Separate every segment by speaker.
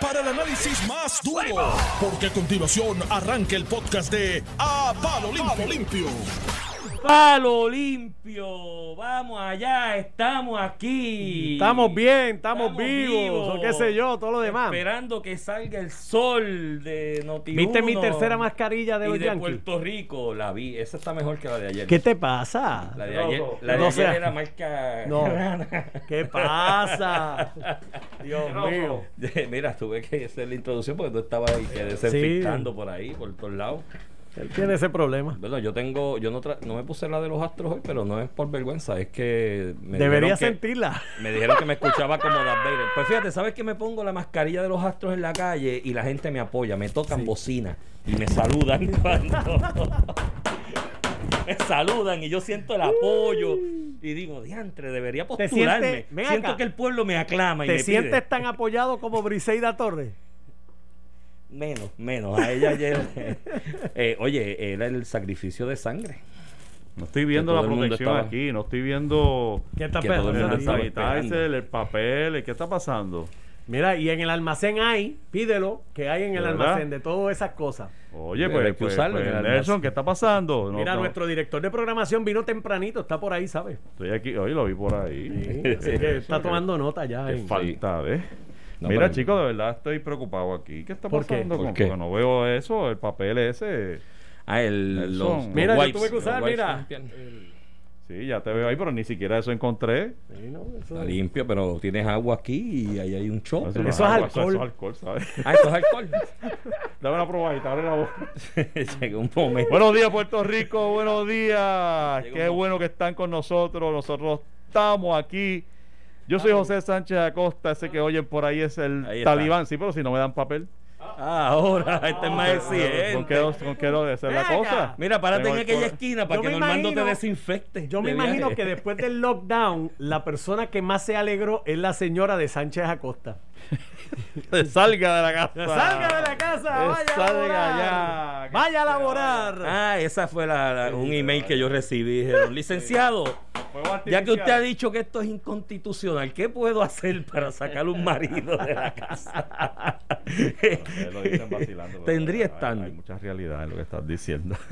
Speaker 1: para el análisis más duro, porque a continuación arranca el podcast de A Palo Limpio.
Speaker 2: Palo limpio, vamos allá, estamos aquí.
Speaker 3: Estamos bien, estamos,
Speaker 2: Estamos
Speaker 3: vivos,
Speaker 2: vivos.
Speaker 3: o qué sé yo, todo lo demás.
Speaker 2: Esperando que salga el sol de noti
Speaker 3: ¿Viste mi tercera mascarilla de
Speaker 2: y
Speaker 3: los
Speaker 2: de
Speaker 3: Yankees?
Speaker 2: Puerto Rico, la vi, esa está mejor que la de ayer.
Speaker 3: ¿Qué te pasa?
Speaker 2: La de ayer, la de
Speaker 3: No
Speaker 2: ayer
Speaker 3: sea-
Speaker 2: era marca
Speaker 3: No.
Speaker 2: Rana.
Speaker 3: ¿Qué pasa? Dios mío.
Speaker 2: Mira, tuve que hacer la introducción porque tú estabas ahí que desinfectando por ahí, por todos lados.
Speaker 3: Él tiene ese problema.
Speaker 2: Bueno, yo tengo, yo no, tra- no me puse la de los astros hoy, pero no es por vergüenza, es que me
Speaker 3: Debería
Speaker 2: que-
Speaker 3: sentirla.
Speaker 2: Me dijeron que me escuchaba como Darth Vader. Pues fíjate, ¿sabes que me pongo la mascarilla de los astros en la calle y la gente me apoya? Me tocan bocina y me saludan cuando... me saludan y yo siento el apoyo y digo, diantre, debería postularme.
Speaker 3: sientes-
Speaker 2: siento
Speaker 3: acá.
Speaker 2: que el pueblo me aclama y
Speaker 3: ¿Te
Speaker 2: me
Speaker 3: sientes
Speaker 2: pide.
Speaker 3: tan apoyado como Briseida Torres?
Speaker 2: Menos, menos. A ella ayer... eh, oye, era el sacrificio de sangre.
Speaker 4: No estoy viendo la protección
Speaker 2: estaba-
Speaker 4: aquí, no estoy viendo
Speaker 3: ¿Qué está
Speaker 2: todo el
Speaker 4: sanitizer, el papel, ¿qué está pasando?
Speaker 3: Mira, y en el almacén hay, pídelo, que hay en el
Speaker 4: ¿De verdad?
Speaker 3: almacén de todas esas cosas.
Speaker 4: Oye,
Speaker 2: Pero
Speaker 4: pues, pues, pues,
Speaker 2: en el almacén.
Speaker 4: Nelson, ¿qué está pasando? No,
Speaker 3: Mira,
Speaker 4: no,
Speaker 3: nuestro director de programación vino tempranito, está por ahí, ¿sabes?
Speaker 4: Estoy aquí, hoy lo vi por ahí.
Speaker 3: Sí, así que está tomando nota ya.
Speaker 4: Qué
Speaker 3: en-
Speaker 4: falta de...
Speaker 2: No,
Speaker 4: Mira, chicos, de verdad estoy preocupado aquí. ¿Qué está
Speaker 3: ¿Por qué?
Speaker 4: pasando?
Speaker 2: ¿Por
Speaker 4: con-
Speaker 2: qué?
Speaker 4: Porque no veo eso, el papel ese.
Speaker 2: Ah, el, los, los
Speaker 3: Mira, yo
Speaker 2: wipes,
Speaker 3: tuve que usar, mira.
Speaker 4: Sí, ya te veo ahí, pero ni siquiera eso encontré.
Speaker 3: Sí, no, eso-
Speaker 2: Está limpio, pero tienes agua aquí y ahí hay un
Speaker 4: no
Speaker 3: Eso es
Speaker 4: agua,
Speaker 3: alcohol.
Speaker 4: Eso es alcohol, ¿sabes?
Speaker 2: Ah, eso es alcohol.
Speaker 4: Dame una probadita, abre la boca.
Speaker 2: Llega un momento.
Speaker 4: Buenos días, Puerto Rico. Buenos días. Qué bueno que están con nosotros. Nosotros estamos aquí. Yo soy José Sánchez Acosta. Ese que oyen por ahí es el
Speaker 2: Ahí
Speaker 4: talibán. Sí, pero si no me dan papel.
Speaker 2: Ah, ahora, este es más
Speaker 4: ¿Con qué,
Speaker 2: exigente.
Speaker 4: con qué no esa es la cosa?
Speaker 2: Mira, párate
Speaker 4: Tengo
Speaker 2: en
Speaker 4: el
Speaker 2: aquella esquina para
Speaker 3: Yo
Speaker 2: que Normando te
Speaker 3: imagino-
Speaker 2: desinfecte.
Speaker 3: Yo me
Speaker 2: de
Speaker 3: imagino que después del lockdown, la persona que más se alegró es la señora de Sánchez Acosta.
Speaker 4: Salga de la casa.
Speaker 3: ¡Salga de la casa! ¡Vaya a
Speaker 4: salga
Speaker 3: laborar!
Speaker 4: ya.
Speaker 3: ¡Vaya a laborar!
Speaker 2: Ah, esa fue la, la- un email que yo recibí. Dijeron, licenciado, ya que usted ha dicho que esto es inconstitucional, ¿qué puedo hacer para sacar un marido de la casa?
Speaker 4: Lo dicen vacilando, pero
Speaker 2: Tendría
Speaker 4: hay-
Speaker 2: estando.
Speaker 4: Hay mucha realidad en lo que estás diciendo.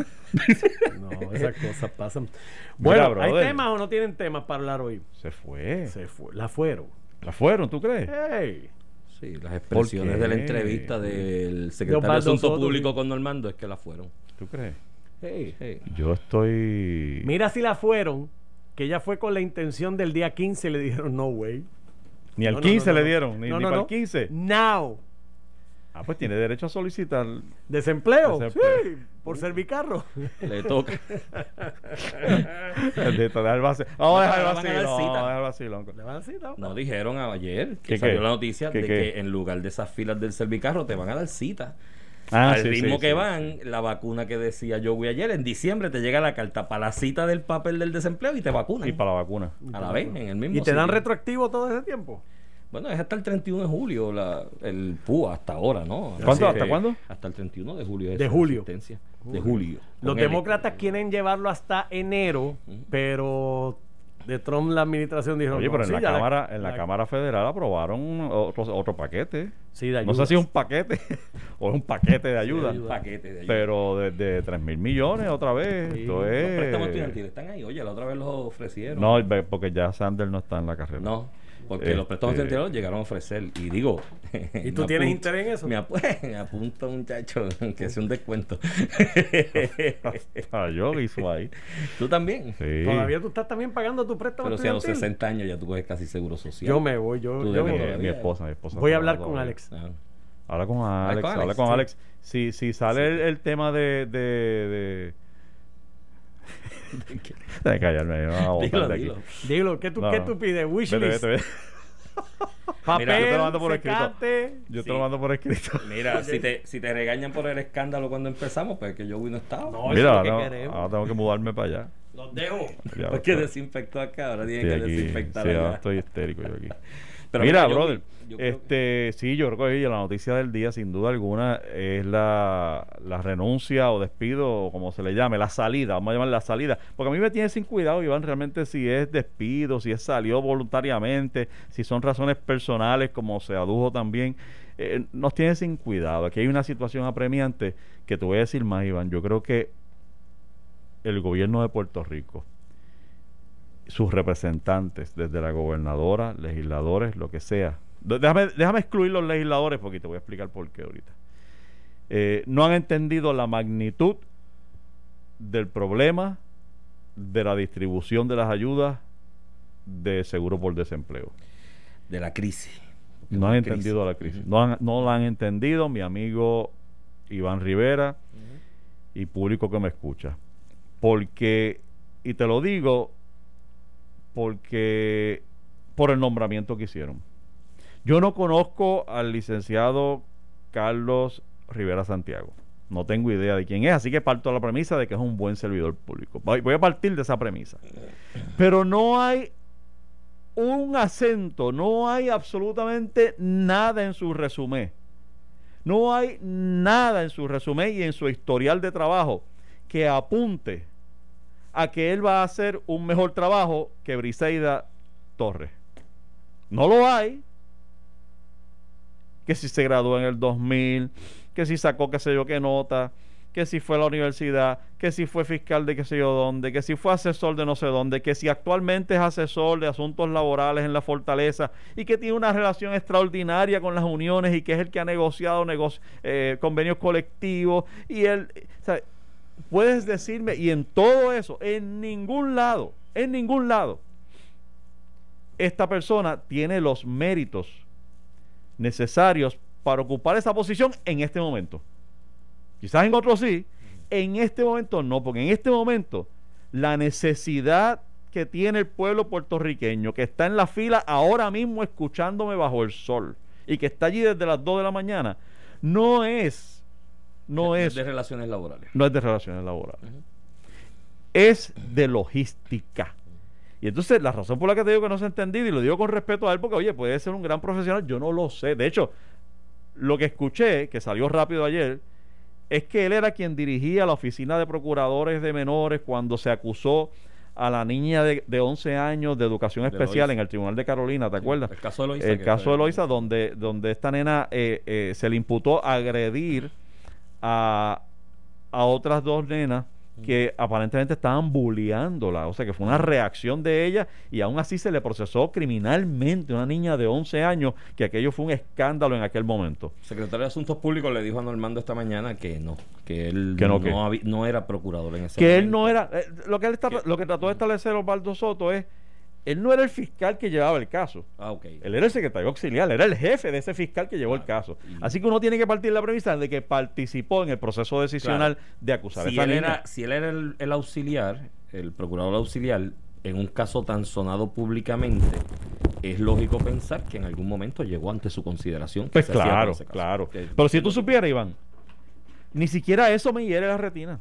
Speaker 3: No, esas cosas pasan.
Speaker 4: Mira,
Speaker 3: Bueno, ¿hay temas o no tienen temas para hablar hoy?
Speaker 4: Se fue.
Speaker 3: Se fue, la fueron.
Speaker 4: ¿La fueron, tú crees?
Speaker 3: ¡Ey!
Speaker 2: Sí, las expresiones de la entrevista del secretario de Asuntos Públicos con Normando es que la fueron.
Speaker 4: ¿Tú crees? Yo estoy.
Speaker 3: Mira si la fueron, que ella fue con la intención del día 15 y le dijeron no way.
Speaker 4: Ni al
Speaker 3: No, no,
Speaker 4: 15
Speaker 3: no,
Speaker 4: le
Speaker 3: no.
Speaker 4: dieron, ni,
Speaker 3: No,
Speaker 4: ni
Speaker 3: no,
Speaker 4: para
Speaker 3: no.
Speaker 4: el 15.
Speaker 3: Now.
Speaker 4: Ah, pues tiene derecho a solicitar.
Speaker 3: ¿Desempleo?
Speaker 4: Desempleo.
Speaker 3: Sí, por servicarro.
Speaker 2: Le toca.
Speaker 4: dejar vacilón.
Speaker 2: cita.
Speaker 4: Vamos a dejar el vacilón.
Speaker 3: ¿Le van a decir, no?
Speaker 2: No dijeron ayer que
Speaker 4: ¿Qué,
Speaker 2: salió
Speaker 4: qué?
Speaker 2: la noticia
Speaker 4: ¿Qué,
Speaker 2: de
Speaker 4: qué?
Speaker 2: que en lugar de esas filas del servicarro te van a dar cita.
Speaker 4: Ah,
Speaker 2: Al
Speaker 4: sí,
Speaker 2: ritmo
Speaker 4: sí,
Speaker 2: que
Speaker 4: sí.
Speaker 2: van, la vacuna que decía yo voy ayer, en diciembre te llega la carta para la cita del papel del desempleo y te vacunan.
Speaker 4: Y para la vacuna.
Speaker 2: a la vez, en el mismo
Speaker 3: ¿Y te dan retroactivo todo ese tiempo?
Speaker 2: Bueno, es hasta el 31 de julio la, el PUA hasta ahora, ¿no?
Speaker 4: ¿Hasta cuándo?
Speaker 2: Hasta el 31 de julio. es
Speaker 3: De julio.
Speaker 2: De julio.
Speaker 3: Los
Speaker 2: L.
Speaker 3: demócratas quieren llevarlo hasta enero, pero de Trump la administración dijo
Speaker 4: Oye,
Speaker 3: no,
Speaker 4: pero en
Speaker 3: sí,
Speaker 4: la
Speaker 3: ya
Speaker 4: cámara, en la cámara federal aprobaron otro, otro paquete.
Speaker 3: Sí, de
Speaker 4: No sé
Speaker 3: ayuda.
Speaker 4: si es un paquete o es un paquete de ayuda.
Speaker 2: Un paquete de ayuda.
Speaker 4: Pero de, de 3 mil millones otra vez.
Speaker 3: Sí.
Speaker 4: Esto
Speaker 2: Los
Speaker 4: es-
Speaker 2: préstamos estudiantiles están ahí. Oye, la otra vez los ofrecieron.
Speaker 4: No, porque ya Sanders no está en la carrera.
Speaker 2: No, porque los préstamos
Speaker 4: Este-
Speaker 2: estudiantiles los llegaron a ofrecer. Y digo.
Speaker 3: ¿Y tú tienes
Speaker 2: apunto-
Speaker 3: interés en eso?
Speaker 2: Me, apu- me apunto, muchacho, que sea un descuento.
Speaker 4: Ah, yo hizo ahí.
Speaker 2: tú también.
Speaker 4: Sí.
Speaker 3: Todavía tú estás también pagando tu préstamo
Speaker 2: Pero si a los
Speaker 3: estudiantil?
Speaker 2: 60 años ya tú coges casi seguro social.
Speaker 3: Yo me voy, yo,
Speaker 2: Tú
Speaker 3: yo
Speaker 2: debes
Speaker 3: me
Speaker 4: Mi,
Speaker 3: voy.
Speaker 2: todavía.
Speaker 4: mi esposa, mi esposa.
Speaker 3: Voy a hablar con. Alex.
Speaker 2: Ah.
Speaker 4: Habla con Alex,
Speaker 2: con
Speaker 4: habla
Speaker 2: Alex,
Speaker 4: con
Speaker 2: sí.
Speaker 4: Alex. Si, si sale el, el tema de... de, de... Déjame callarme, yo no voy a botar
Speaker 2: Dilo,
Speaker 4: de aquí.
Speaker 2: dilo.
Speaker 3: Dilo, ¿qué tú,
Speaker 4: No,
Speaker 3: ¿qué tú pides?
Speaker 4: Vete,
Speaker 3: Wishlist.
Speaker 4: vete, vete.
Speaker 3: Papel,
Speaker 2: Mira,
Speaker 4: yo te lo mando por escrito. Yo
Speaker 2: Sí.
Speaker 4: te lo mando por escrito.
Speaker 2: Mira, si te, si te regañan por el escándalo cuando empezamos, pues que yo no estaba.
Speaker 3: No, eso es
Speaker 4: Mira,
Speaker 3: lo que
Speaker 4: no,
Speaker 3: queremos.
Speaker 4: ahora tengo que mudarme para allá.
Speaker 3: Los dejo.
Speaker 4: Ya,
Speaker 2: Porque
Speaker 4: estoy-
Speaker 2: desinfectó acá, ahora tiene
Speaker 4: estoy
Speaker 2: que
Speaker 4: aquí.
Speaker 2: desinfectar
Speaker 4: Sí, ahora
Speaker 2: allá.
Speaker 4: estoy histérico yo aquí.
Speaker 2: Pero
Speaker 4: Mira,
Speaker 2: mira, yo-
Speaker 4: brother,
Speaker 2: yo
Speaker 4: este, sí, yo creo que oye, la noticia del día, sin duda alguna, es la, la renuncia o despido, o como se le llame, la salida, vamos a llamar la salida, porque a mí me tiene sin cuidado, Iván, realmente si es despido, si es salió voluntariamente, si son razones personales, como se adujo también, eh, nos tiene sin cuidado. Aquí hay una situación apremiante que te voy a decir más, Iván, yo creo que el gobierno de Puerto Rico, sus representantes, desde la gobernadora, legisladores, lo que sea. Déjame, déjame excluir los legisladores porque te voy a explicar por qué ahorita. Eh, no han entendido la magnitud del problema de la distribución de las ayudas de seguro por desempleo.
Speaker 2: De la crisis.
Speaker 4: No han
Speaker 2: crisis.
Speaker 4: entendido la crisis. No, han- no la han entendido mi amigo Iván Rivera y público que me escucha. Porque, y te lo digo, porque por el nombramiento que hicieron. Yo no conozco al licenciado Carlos Rivera Santiago. No tengo idea de quién es, así que parto de la premisa de que es un buen servidor público. Voy voy a partir de esa premisa. Pero no hay un acento, no hay absolutamente nada en su resumen. No hay nada en su resumen y en su historial de trabajo que apunte a que él va a hacer un mejor trabajo que Briseida Torres. No lo hay. Que si se graduó en el 2000, que si sacó qué sé yo qué nota, que si fue a la universidad, que si fue fiscal de qué sé yo dónde, que si fue asesor de no sé dónde, que si actualmente es asesor de asuntos laborales en la fortaleza y que tiene una relación extraordinaria con las uniones y que es el que ha negociado negoci- eh, convenios colectivos y él, puedes decirme, y en todo eso, en ningún lado, en ningún lado, esta persona tiene los méritos necesarios para ocupar esa posición en este momento. Quizás en otro sí, en este momento no, porque en este momento la necesidad que tiene el pueblo puertorriqueño, que está en la fila ahora mismo escuchándome bajo el sol y que está allí desde las 2 de la mañana, no es, no es,
Speaker 2: de relaciones laborales.
Speaker 4: no es de relaciones laborales, es de logística. Y entonces la razón por la que te digo que no se ha entendido, y lo digo con respeto a él, porque oye, puede ser un gran profesional, yo no lo sé. De hecho, lo que escuché, que salió rápido ayer, es que él era quien dirigía la oficina de procuradores de menores cuando se acusó a la niña de, de 11 años de educación especial en el Tribunal de Carolina, ¿te acuerdas?
Speaker 2: El caso de Loíza.
Speaker 4: el caso de Loisa, donde, donde esta nena eh, eh, se le imputó agredir a, a otras dos nenas que aparentemente estaban bulleándola, o sea que fue una reacción de ella y aún así se le procesó criminalmente una niña de 11 años, que aquello fue un escándalo en aquel momento.
Speaker 2: El secretario de Asuntos Públicos le dijo a Normando esta mañana que no, que él
Speaker 4: Que no,
Speaker 2: era procurador en ese
Speaker 4: Que él
Speaker 2: momento.
Speaker 4: no era, eh, lo que él está,
Speaker 2: Que-
Speaker 4: lo que trató de establecer Osvaldo Soto es, él no era el fiscal que llevaba el caso.
Speaker 2: Ah, ok.
Speaker 4: Él era el secretario auxiliar, era el jefe de ese fiscal que llevó el caso.
Speaker 2: Y-
Speaker 4: Así que uno tiene que partir la premisa de que participó en el proceso decisional de acusar a
Speaker 2: si
Speaker 4: esa
Speaker 2: él,
Speaker 4: niña.
Speaker 2: era, si él era el, el auxiliar, el procurador auxiliar, en un caso tan sonado públicamente, es lógico pensar que en algún momento llegó ante su consideración. que
Speaker 4: Pues
Speaker 2: se
Speaker 4: claro,
Speaker 2: ese caso.
Speaker 4: claro.
Speaker 2: Que-
Speaker 4: Pero si tú supieras, Iván, ni siquiera eso me hiere la retina.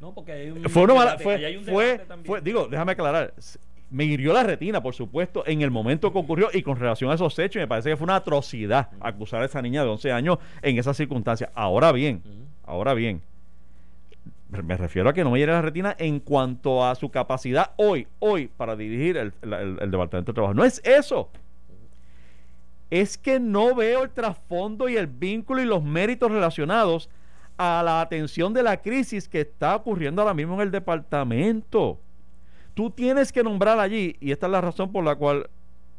Speaker 2: No, porque hay un
Speaker 4: Fue una mala, fue, fue, digo, déjame aclarar, me hirió la retina, por supuesto, en el momento que ocurrió y con relación a esos hechos, me parece que fue una atrocidad acusar a esa niña de 11 años en esas circunstancias. Ahora bien, ahora bien, me- refiero a que no me hiere la retina en cuanto a su capacidad hoy, hoy, para dirigir el- el Departamento de Trabajo. No es eso. Es que no veo el trasfondo y el vínculo y los méritos relacionados a la atención de la crisis que está ocurriendo ahora mismo en el departamento. Tú tienes que nombrar allí, y esta es la razón por la cual,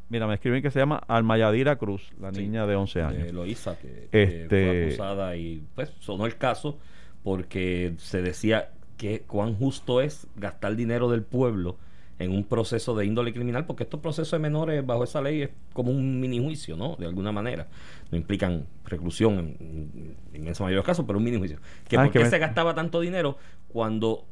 Speaker 4: mira, me escriben que se llama Almayadira Cruz, la
Speaker 2: Sí,
Speaker 4: niña de 11 años.
Speaker 2: de Loíza, que,
Speaker 4: Este-
Speaker 2: fue acusada y pues sonó el caso porque se decía que cuán justo es gastar dinero del pueblo en un proceso de índole criminal, porque estos procesos de menores bajo esa ley es como un mini juicio, ¿no? De alguna manera. No implican reclusión en, en inmensa mayoría de los casos, pero un mini juicio. Que
Speaker 4: Ah,
Speaker 2: ¿Por
Speaker 4: que
Speaker 2: qué
Speaker 4: me-
Speaker 2: se gastaba tanto dinero cuando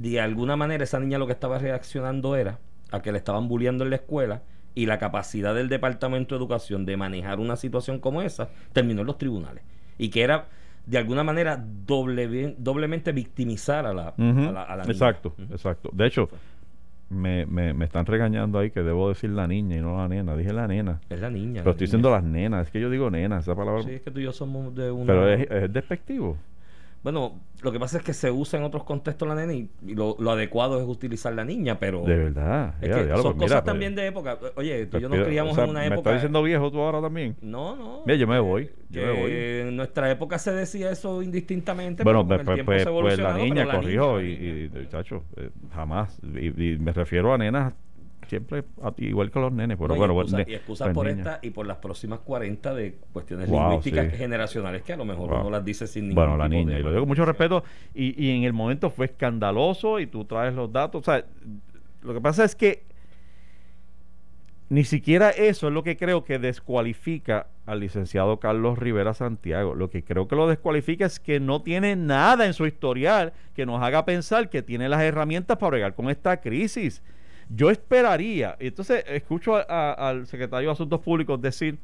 Speaker 2: de alguna manera esa niña lo que estaba reaccionando era a que le estaban bulleando en la escuela y la capacidad del Departamento de Educación de manejar una situación como esa terminó en los tribunales y que era de alguna manera doble, doblemente victimizar a la,
Speaker 4: Ujú,
Speaker 2: a la, a la niña.
Speaker 4: Exacto, exacto. De hecho, me, me, me están regañando ahí que debo decir la niña y no la nena. Dije la nena.
Speaker 2: Es la niña.
Speaker 4: Pero
Speaker 2: la
Speaker 4: estoy
Speaker 2: niña.
Speaker 4: diciendo las nenas. Es que yo digo nena, esa palabra.
Speaker 2: Sí, es que tú y yo somos de una.
Speaker 4: pero es, es despectivo.
Speaker 2: Bueno, lo que pasa es que se usa en otros contextos la nena y, y lo, lo adecuado es utilizar la niña, pero.
Speaker 4: De verdad.
Speaker 2: Es
Speaker 4: Ya,
Speaker 2: que son
Speaker 4: pues
Speaker 2: cosas
Speaker 4: mira,
Speaker 2: también
Speaker 4: pues,
Speaker 2: de época. Oye, tú y yo
Speaker 4: pues,
Speaker 2: nos criamos
Speaker 4: o sea,
Speaker 2: en una
Speaker 4: ¿Me
Speaker 2: época.
Speaker 4: estás diciendo viejo tú ahora también?
Speaker 2: No, no.
Speaker 4: Mira, yo me voy, yo me
Speaker 2: que
Speaker 4: voy.
Speaker 2: En nuestra época se decía eso indistintamente.
Speaker 4: Bueno,
Speaker 2: pero
Speaker 4: pues,
Speaker 2: el
Speaker 4: pues, pues,
Speaker 2: se
Speaker 4: pues la niña corrijo
Speaker 2: niña-
Speaker 4: y, y, chacho, eh, jamás. Y, y me refiero a nenas siempre a- igual que los nenes. Pero
Speaker 2: No, y
Speaker 4: bueno,
Speaker 2: excusa-
Speaker 4: ne-
Speaker 2: y excusas
Speaker 4: pues,
Speaker 2: por
Speaker 4: niña.
Speaker 2: esta y por las próximas 40 de cuestiones
Speaker 4: Wow,
Speaker 2: lingüísticas
Speaker 4: sí.
Speaker 2: generacionales que a lo mejor
Speaker 4: Wow.
Speaker 2: uno las dice sin ningún
Speaker 4: Bueno, la niña,
Speaker 2: de
Speaker 4: y lo digo con mucho respeto, y, y en el momento fue escandaloso y tú traes los datos. O sea, lo que pasa es que ni siquiera eso es lo que creo que descualifica al licenciado Carlos Rivera Santiago. Lo que creo que lo descualifica es que no tiene nada en su historial que nos haga pensar que tiene las herramientas para bregar con esta crisis. Yo esperaría, y entonces escucho a- al secretario de Asuntos Públicos decir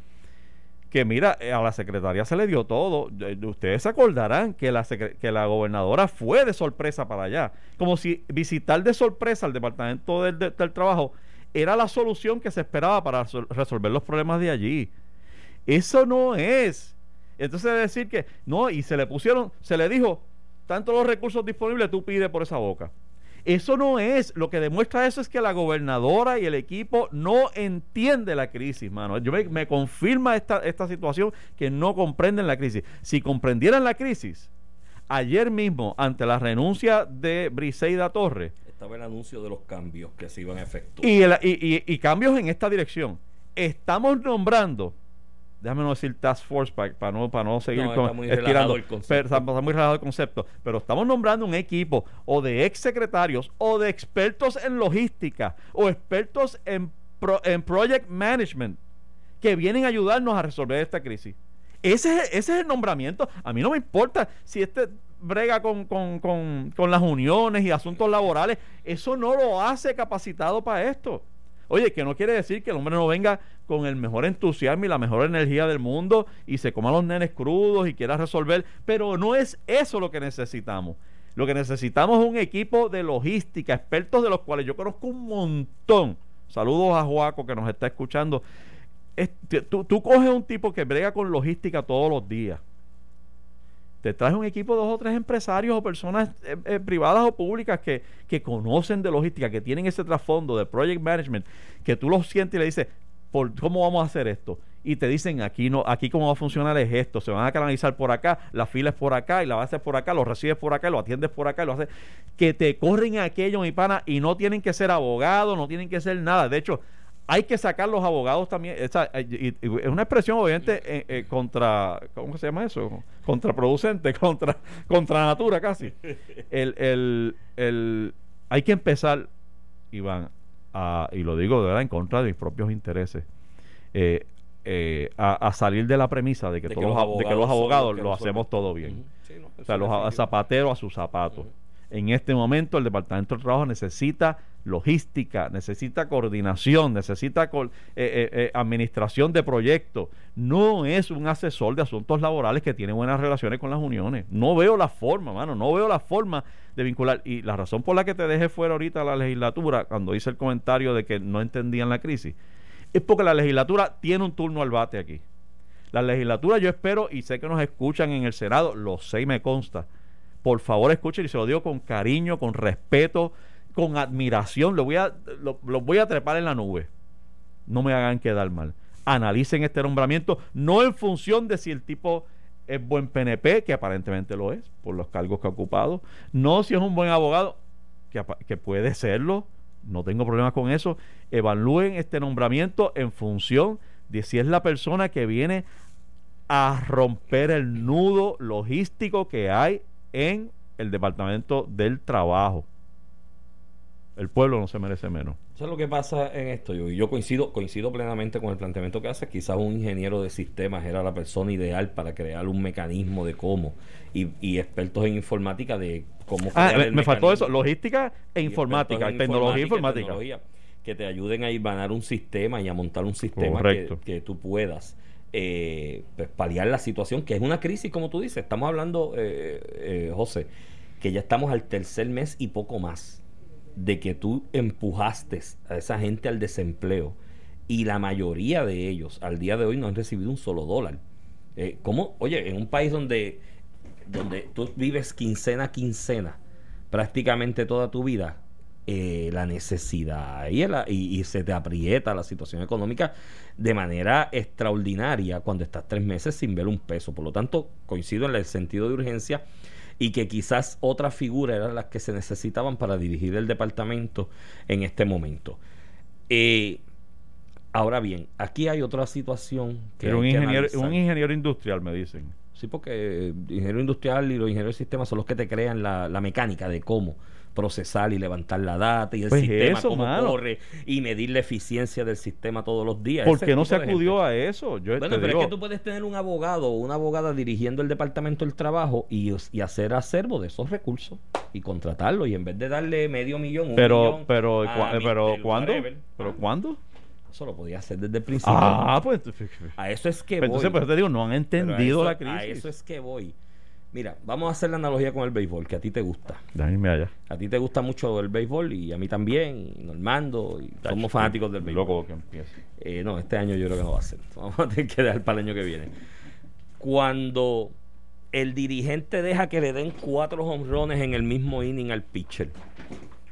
Speaker 4: que mira, eh, a la secretaría se le dio todo. Ustedes se acordarán que la, que la gobernadora fue de sorpresa para allá. Como si visitar de sorpresa al Departamento del, del- Trabajo era la solución que se esperaba para resol- resolver los problemas de allí. Eso no es. Entonces decir que no, y se le pusieron, se le dijo, tanto los recursos disponibles tú pides por esa boca. Eso no es, lo que demuestra eso es que la gobernadora y el equipo no entiende la crisis, mano. Yo me, me confirma esta, esta situación que no comprenden la crisis. Si comprendieran la crisis, ayer mismo, ante la renuncia de Briseida Torres,
Speaker 2: Estaba el anuncio de los cambios que se iban a efectuar.
Speaker 4: y, el- y- y- y cambios en esta dirección. Estamos nombrando, déjame no decir task force para no, para no seguir
Speaker 2: No,
Speaker 4: con-
Speaker 2: está muy relajado el concepto.
Speaker 4: pero está, está muy relajado el concepto, pero estamos nombrando un equipo o de ex secretarios o de expertos en logística o expertos en, pro- en project management que vienen a ayudarnos a resolver esta crisis. Ese es, ese es el nombramiento. A mí no me importa si este brega con, con- con- con las uniones y asuntos laborales. Eso no lo hace capacitado para esto. Oye, que no quiere decir que el hombre no venga con el mejor entusiasmo y la mejor energía del mundo y se coma los nenes crudos y quiera resolver, pero no es eso lo que necesitamos. Lo que necesitamos es un equipo de logística, expertos de los cuales yo conozco un montón. Saludos a Joaco que nos está escuchando. Tú, tú coges un tipo que brega con logística todos los días. Te traes un equipo de dos o tres empresarios o personas eh, eh, privadas o públicas que, que conocen de logística, que tienen ese trasfondo de project management, que tú los sientes y le dices, ¿por cómo vamos a hacer esto? Y te dicen, aquí no, aquí cómo va a funcionar es esto, se van a canalizar por acá, la fila es por acá y la base es por acá, lo recibes por acá, lo atiendes por acá, lo haces, que te corren aquello, mi pana, y no tienen que ser abogados, no tienen que ser nada. De hecho, hay que sacar los abogados también. Esa, eh, y- y- es una expresión, obviamente, eh, eh, contra. ¿Cómo se llama eso? Contraproducente, contra, contra natura casi. El, el, el- hay que empezar, Iván, a- y lo digo de verdad en contra de mis propios intereses, eh, eh, a, a salir de la premisa de que,
Speaker 2: De
Speaker 4: todos
Speaker 2: los
Speaker 4: los, ab- de que los
Speaker 2: abogados
Speaker 4: abogados lo hacemos todo bien.
Speaker 2: Ujú. Sí, no,
Speaker 4: O sea, los zapateros a sus zapatos. En este momento el Departamento del Trabajo necesita logística, necesita coordinación, necesita eh, eh, eh, administración de proyectos. No es un asesor de asuntos laborales que tiene buenas relaciones con las uniones. No veo la forma, mano, no veo la forma de vincular. Y la razón por la que te dejé fuera ahorita la legislatura, cuando hice el comentario de que no entendían la crisis, es porque la legislatura tiene un turno al bate aquí. La legislatura yo espero y sé que nos escuchan en el Senado, lo sé y me consta. Por favor escuchen y se lo digo con cariño, con respeto, con admiración. Lo voy a, lo, voy a trepar en la nube. No me hagan quedar mal. Analicen este nombramiento, no en función de si el tipo es buen PNP, que aparentemente lo es, por los cargos que ha ocupado. No si es un buen abogado, que, que puede serlo. No tengo problemas con eso. Evalúen este nombramiento en función de si es la persona que viene a romper el nudo logístico que hay en el Departamento del Trabajo. El pueblo no se merece menos.
Speaker 2: Eso es lo que pasa en esto. Yo, yo coincido, coincido plenamente con el planteamiento que hace. Quizás un ingeniero de sistemas era la persona ideal para crear un mecanismo de cómo. Y, y expertos en informática de cómo
Speaker 4: Ah, me, faltó eso, logística e
Speaker 2: Y
Speaker 4: informática,
Speaker 2: en
Speaker 4: tecnología e
Speaker 2: informática tecnología, que te ayuden a ir un sistema y a montar un sistema que, que tú puedas eh, pues, paliar la situación, que es una crisis, como tú dices. Estamos hablando, eh, eh, José, que ya estamos al tercer mes y poco más de que tú empujaste a esa gente al desempleo y la mayoría de ellos al día de hoy no han recibido un solo dólar. ¿Cómo? Oye, en un país donde, donde tú vives quincena a quincena prácticamente toda tu vida, eh, la necesidad y, y, se te aprieta la situación económica de manera extraordinaria cuando estás tres meses sin ver un peso. Por lo tanto, coincido en el sentido de urgencia y que quizás otras figuras eran las que se necesitaban para dirigir el departamento en este momento. Eh, ahora bien, aquí hay otra situación
Speaker 4: que... un, ingeniero, un ingeniero industrial, me dicen.
Speaker 2: Sí, porque ingeniero industrial y los ingenieros de sistemas son los que te crean la, la mecánica de cómo procesar y levantar la data y el
Speaker 4: pues
Speaker 2: sistema
Speaker 4: eso,
Speaker 2: cómo corre y medir la eficiencia del sistema todos los días.
Speaker 4: ¿Por qué no se acudió a eso?
Speaker 2: Yo bueno, pero es que tú puedes tener un abogado o una abogada dirigiendo el departamento del trabajo y, y, hacer acervo de esos recursos y contratarlo y en vez de darle medio millón, un
Speaker 4: pero,
Speaker 2: millón
Speaker 4: pero, pero, ¿cuándo? ¿Pero cuándo?
Speaker 2: Eso lo podía hacer desde el principio.
Speaker 4: Ah, pues.
Speaker 2: A eso es que
Speaker 4: voy. Entonces, pero te digo, no han entendido la crisis.
Speaker 2: A eso es que voy. Mira, vamos a hacer la analogía con el béisbol, que a ti te gusta.
Speaker 4: Dame allá.
Speaker 2: A ti te gusta mucho el béisbol y a mí también, y Normando, y somos fanáticos del béisbol.
Speaker 4: Loco que empiece.
Speaker 2: Eh, no, este año yo creo que no va a ser. Vamos a tener que dejar para el año que viene. Cuando el dirigente deja que le den cuatro honrones en el mismo inning al pitcher,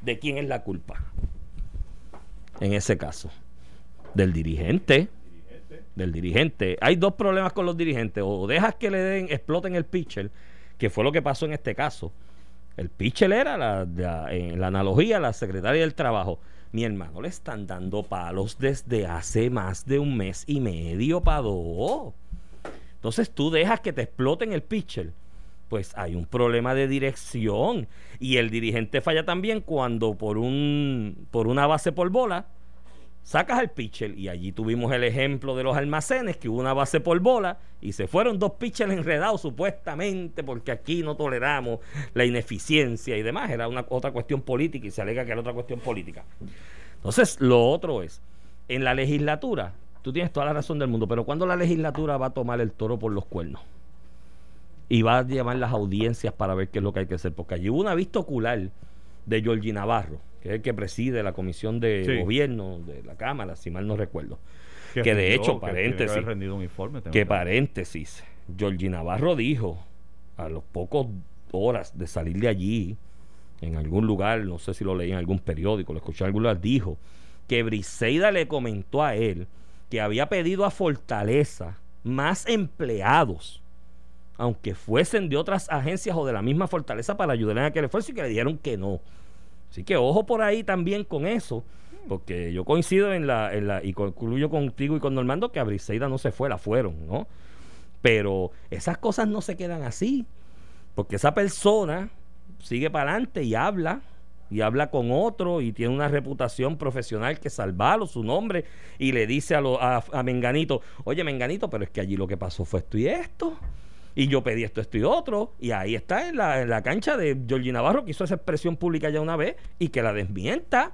Speaker 2: ¿de quién es la culpa? En ese caso, del dirigente del dirigente. Hay dos problemas con los dirigentes. O dejas que le den, exploten el pitcher que fue lo que pasó en este caso. El pitcher era, la, en la analogía, la secretaria del trabajo. Mi hermano le están dando palos desde hace más de un mes y medio para dos. Entonces tú dejas que te exploten el pitcher. Pues hay un problema de dirección. Y el dirigente falla también cuando por, un, por una base por bola sacas al pitcher y allí tuvimos el ejemplo de los almacenes que hubo una base por bola y se fueron dos pitchers enredados supuestamente porque aquí no toleramos la ineficiencia y demás. Era una otra cuestión política y se alega que era otra cuestión política. Entonces lo otro es en la legislatura tú tienes toda la razón del mundo pero cuando la legislatura va a tomar el toro por los cuernos y va a llamar las audiencias para ver qué es lo que hay que hacer porque allí hubo una vista ocular de Georgie Navarro que es el que preside la comisión de gobierno de la Cámara, si mal no recuerdo. Que, de hecho, paréntesis, que, paréntesis, Georgie Navarro dijo a los pocos horas de salir de allí, en algún lugar, no sé si lo leí en algún periódico, lo escuché en algún lugar, dijo que Briseida le comentó a él que había pedido a Fortaleza más empleados, aunque fuesen de otras agencias o de la misma Fortaleza para ayudar en aquel esfuerzo y que le dijeron que no. Así que ojo por ahí también con eso, porque yo coincido en la, en la y concluyo contigo y con Normando que a Briseida no se fue, la fueron, ¿no? Pero esas cosas no se quedan así, porque esa persona sigue para adelante y habla, y habla con otro y tiene una reputación profesional que salvarlo, su nombre, y le dice a, lo, a, a Menganito, oye Menganito, pero es que allí lo que pasó fue esto y esto y yo pedí esto, esto y otro, y ahí está en la, en la cancha de Georgie Navarro, que hizo esa expresión pública ya una vez, y que la desmienta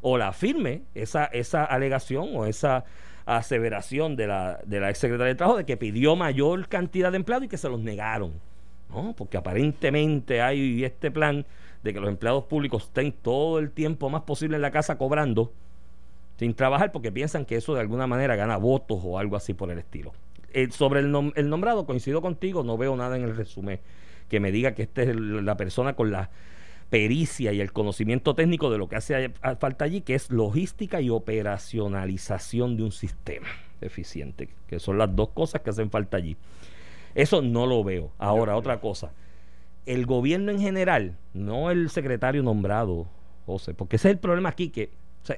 Speaker 2: o la afirme, esa, esa alegación o esa aseveración de la, de la ex secretaria de Trabajo de que pidió mayor cantidad de empleados y que se los negaron. ¿no? Porque aparentemente hay este plan de que los empleados públicos estén todo el tiempo más posible en la casa cobrando sin trabajar porque piensan que eso de alguna manera gana votos o algo así por el estilo. Eh, sobre el, el, nombrado, coincido contigo, no veo nada en el resumen que me diga que esta es la persona con la pericia y el conocimiento técnico de lo que hace falta allí, que es logística y operacionalización de un sistema eficiente, que son las dos cosas que hacen falta allí. Eso no lo veo. Ahora, otra cosa. El gobierno en general, no el secretario nombrado, José, porque ese es el problema aquí, que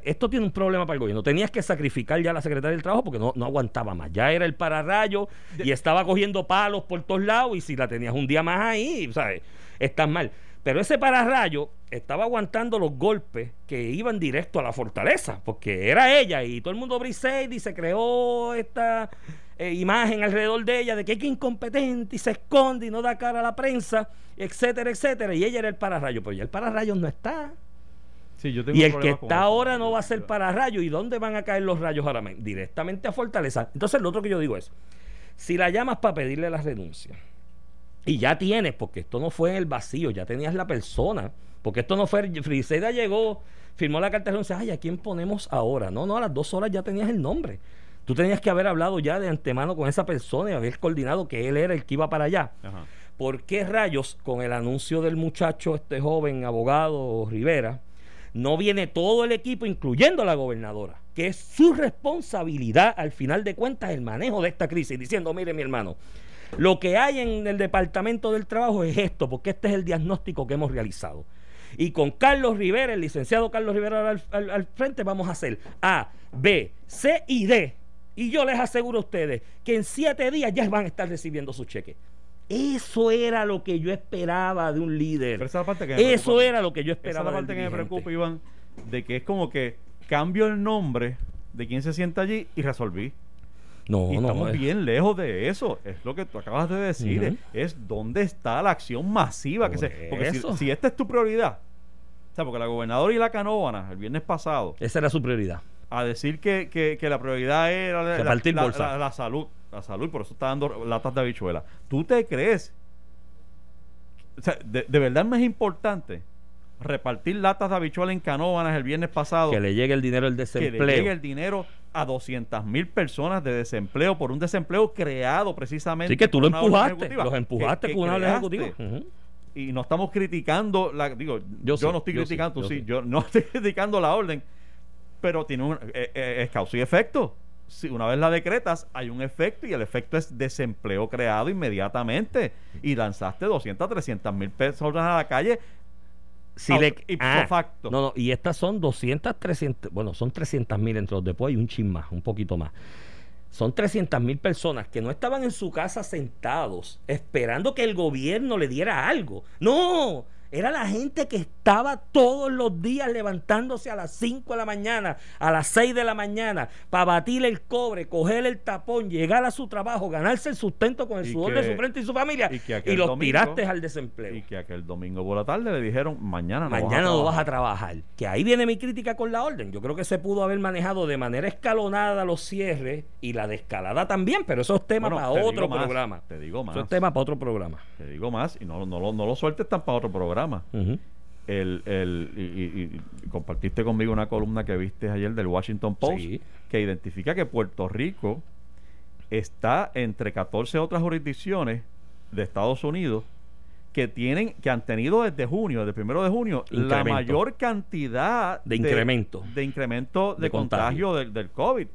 Speaker 2: esto tiene un problema para el gobierno. Tenías que sacrificar ya a la secretaria del Trabajo porque no, no aguantaba más. Ya era el pararrayo y estaba cogiendo palos por todos lados y si la tenías un día más ahí, ¿sabes? Estás mal. Pero ese pararrayo estaba aguantando los golpes que iban directo a la fortaleza, porque era ella y todo el mundo Briseid y se creó esta eh, imagen alrededor de ella de que es incompetente y se esconde y no da cara a la prensa, etcétera, etcétera. Y ella era el pararrayo, pero ya el pararrayo no está y el que está ahora no va a ser para rayos. ¿Y dónde van a caer los rayos ahora? Directamente a Fortaleza. Entonces, lo otro que yo digo es: si la llamas para pedirle la renuncia, y ya tienes, porque esto no fue en el vacío, ya tenías la persona Porque esto no fue, Friseida llegó, firmó la carta de renuncia, ay, ¿a quién ponemos ahora? No, no, a las dos horas ya tenías el nombre. Tú tenías que haber hablado ya de antemano con esa persona y haber coordinado que él era el que iba para allá.
Speaker 4: Ajá.
Speaker 2: ¿Por qué rayos con el anuncio del muchacho, este joven abogado Rivera, no viene todo el equipo, incluyendo la gobernadora, que es su responsabilidad al final de cuentas el manejo de esta crisis, diciendo, mire mi hermano, lo que hay en el Departamento del Trabajo es esto, porque este es el diagnóstico que hemos realizado. Y con Carlos Rivera, el licenciado Carlos Rivera al, al- al frente, vamos a hacer A, B, C y D. Y yo les aseguro a ustedes que en siete días ya van a estar recibiendo su cheque. Eso era lo que yo esperaba de un líder.
Speaker 4: Pero esa es la parte que me
Speaker 2: Eso
Speaker 4: preocupa.
Speaker 2: era lo que yo
Speaker 4: Esa es
Speaker 2: esperaba.
Speaker 4: la parte que me preocupa, Iván, de que es como que cambio el nombre de quien se sienta allí y resolví.
Speaker 2: No,
Speaker 4: y
Speaker 2: no,
Speaker 4: estamos
Speaker 2: es-
Speaker 4: bien lejos de eso. Es lo que tú acabas de decir. Es dónde está la acción masiva. que se, porque si esta es tu prioridad, o sea, porque la gobernadora y la canóvana el viernes pasado
Speaker 2: Esa era su prioridad.
Speaker 4: A decir que, que- que la prioridad era la, la- la- la salud, la salud, por eso está dando latas de habichuela. ¿Tú te crees? O sea, de, de verdad es más importante repartir latas de habichuela en canóvanas el viernes pasado
Speaker 2: Que le llegue el dinero del
Speaker 4: que
Speaker 2: desempleo.
Speaker 4: le llegue el dinero a 200 mil personas de desempleo por un desempleo creado precisamente
Speaker 2: Sí, que tú lo empujaste. Los empujaste
Speaker 4: Que- que
Speaker 2: con una
Speaker 4: creaste.
Speaker 2: ejecutiva.
Speaker 4: Y no estamos criticando la digo
Speaker 2: Yo
Speaker 4: yo, no estoy
Speaker 2: yo
Speaker 4: criticando
Speaker 2: yo
Speaker 4: sí,
Speaker 2: sí.
Speaker 4: yo no estoy criticando la orden pero tiene un eh, eh, es causa y efecto si una vez la decretas hay un efecto y el efecto es desempleo creado inmediatamente y lanzaste 200 300 mil personas a la calle
Speaker 2: Si le,
Speaker 4: ipso
Speaker 2: ah,
Speaker 4: facto.
Speaker 2: No, no, y estas son 200, 300, bueno, son 300 mil entre los después y un chin más, un poquito más. Son 300 mil personas que no estaban en su casa sentados esperando que el gobierno le diera algo. No, era la gente que estaba todos los días levantándose a las 5 de la mañana, a las 6 de la mañana, para batir el cobre, coger el tapón, llegar a su trabajo, ganarse el sustento con el
Speaker 4: Y
Speaker 2: sudor
Speaker 4: que-
Speaker 2: de su frente y su familia,
Speaker 4: y que
Speaker 2: los
Speaker 4: domingo-
Speaker 2: tiraste al desempleo.
Speaker 4: y que aquel domingo por la tarde le dijeron mañana no
Speaker 2: Mañana no vas a
Speaker 4: trabajar".
Speaker 2: Que ahí viene mi crítica con la orden. Yo creo que se pudo haber manejado de manera escalonada los cierres y la descalada también, pero eso es tema
Speaker 4: Bueno,
Speaker 2: para otro
Speaker 4: más,
Speaker 2: programa.
Speaker 4: te digo más
Speaker 2: Eso es tema para otro programa.
Speaker 4: te digo más y no, no, lo- no lo sueltes tan para otro programa El, el, y, y- y compartiste conmigo una columna que viste ayer del Washington Post
Speaker 2: Sí.
Speaker 4: que identifica que Puerto Rico está entre 14 otras jurisdicciones de Estados Unidos que tienen que han tenido desde junio, desde el primero de junio, la mayor cantidad
Speaker 2: De incremento.
Speaker 4: de incremento de,
Speaker 2: De contagio.
Speaker 4: contagio del, del COVID.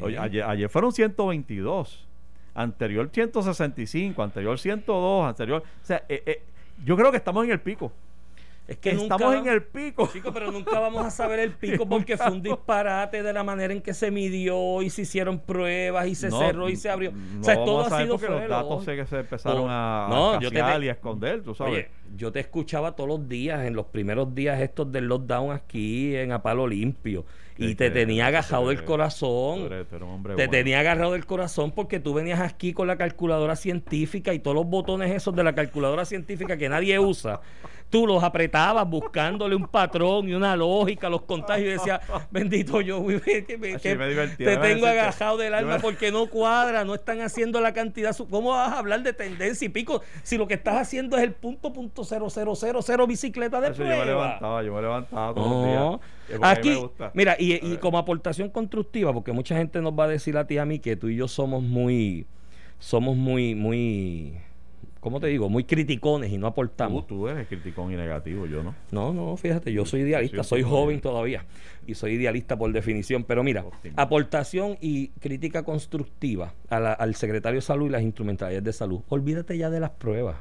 Speaker 4: Oye, ayer, ayer fueron 122, anterior 165, anterior 102, anterior, o sea, eh, eh, yo creo que estamos en el pico.
Speaker 2: Es que
Speaker 4: estamos
Speaker 2: nunca-
Speaker 4: en el pico.
Speaker 2: Chico, pero nunca vamos a saber el pico porque fue un disparate de la manera en que se midió y se hicieron pruebas y se
Speaker 4: No,
Speaker 2: cerró y se abrió.
Speaker 4: no
Speaker 2: o sea, todo ha sido
Speaker 4: porque los datos sé que se empezaron a,
Speaker 2: No,
Speaker 4: a
Speaker 2: yo te
Speaker 4: y a esconder, tú sabes.
Speaker 2: Oye, yo te escuchaba todos los días, en los primeros días estos del lockdown aquí en A Palo Limpio, y te tenía agarrado del corazón. Te tenía agarrado del corazón porque tú venías aquí con la calculadora científica y todos los botones esos de la calculadora científica que nadie usa. Tú los apretabas buscándole un patrón y una lógica los contagios y decías, bendito yo, que me-
Speaker 4: Así
Speaker 2: que
Speaker 4: me divertía,
Speaker 2: te tengo agajado del alma
Speaker 4: me-
Speaker 2: porque no cuadra, no están haciendo la cantidad. ¿Cómo vas a hablar de tendencia y pico si lo que estás haciendo es el punto punto cero cero cero cero bicicleta de
Speaker 4: Eso yo me
Speaker 2: prueba?
Speaker 4: levantaba, yo me levantaba todos los días.
Speaker 2: Aquí,
Speaker 4: me gusta.
Speaker 2: mira, y, como aportación constructiva, porque mucha gente nos va a decir a ti y a mí que tú y yo somos muy, somos muy, muy, ¿cómo te digo? Muy criticones y no
Speaker 4: Tú,
Speaker 2: aportamos.
Speaker 4: tú eres criticón y negativo, yo no.
Speaker 2: No, no, fíjate, yo soy idealista,
Speaker 4: Sí,
Speaker 2: soy joven todavía y soy idealista por definición. Pero mira, aportación y crítica constructiva a la- al secretario de salud y las instrumentalidades de salud. Olvídate ya de las pruebas.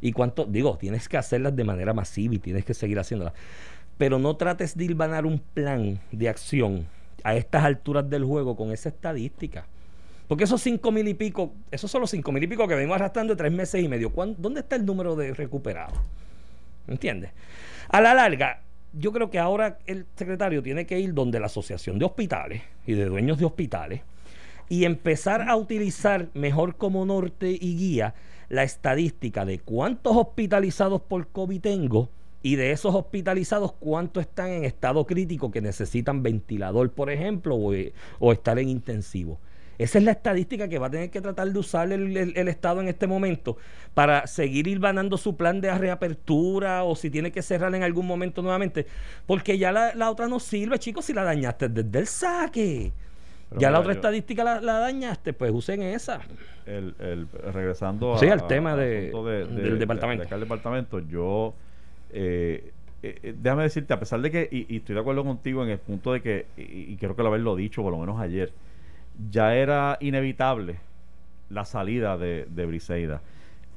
Speaker 2: Y cuánto, digo, tienes que hacerlas de manera masiva y tienes que seguir haciéndolas. Pero no trates de hilvanar un plan de acción a estas alturas del juego con esa estadística. Porque esos cinco mil y pico, esos son los cinco mil y pico que venimos arrastrando de tres meses y medio. ¿Cuán- ¿Dónde está el número de recuperados? ¿Entiendes? A la larga, yo creo que ahora el secretario tiene que ir donde la Asociación de Hospitales y de Dueños de Hospitales y empezar a utilizar mejor como norte y guía la estadística de cuántos hospitalizados por COVID tengo y de esos hospitalizados cuántos están en estado crítico que necesitan ventilador, por ejemplo, o, eh, o estar en intensivo. Esa es la estadística que va a tener que tratar de usar el, el, Estado en este momento para seguir ganando su plan de reapertura o si tiene que cerrar en algún momento nuevamente. Porque ya la, la otra no sirve, chicos, si la dañaste desde el saque ya la otra estadística la, dañaste, pues usen esa.
Speaker 4: El, el, regresando
Speaker 2: sí, al tema de, del departamento.
Speaker 4: De, departamento, yo, eh, eh, eh, déjame decirte, a pesar de que, y, estoy de acuerdo contigo en el punto de que, y, creo que lo haberlo dicho por lo menos ayer, ya era inevitable la salida de, de Briseida.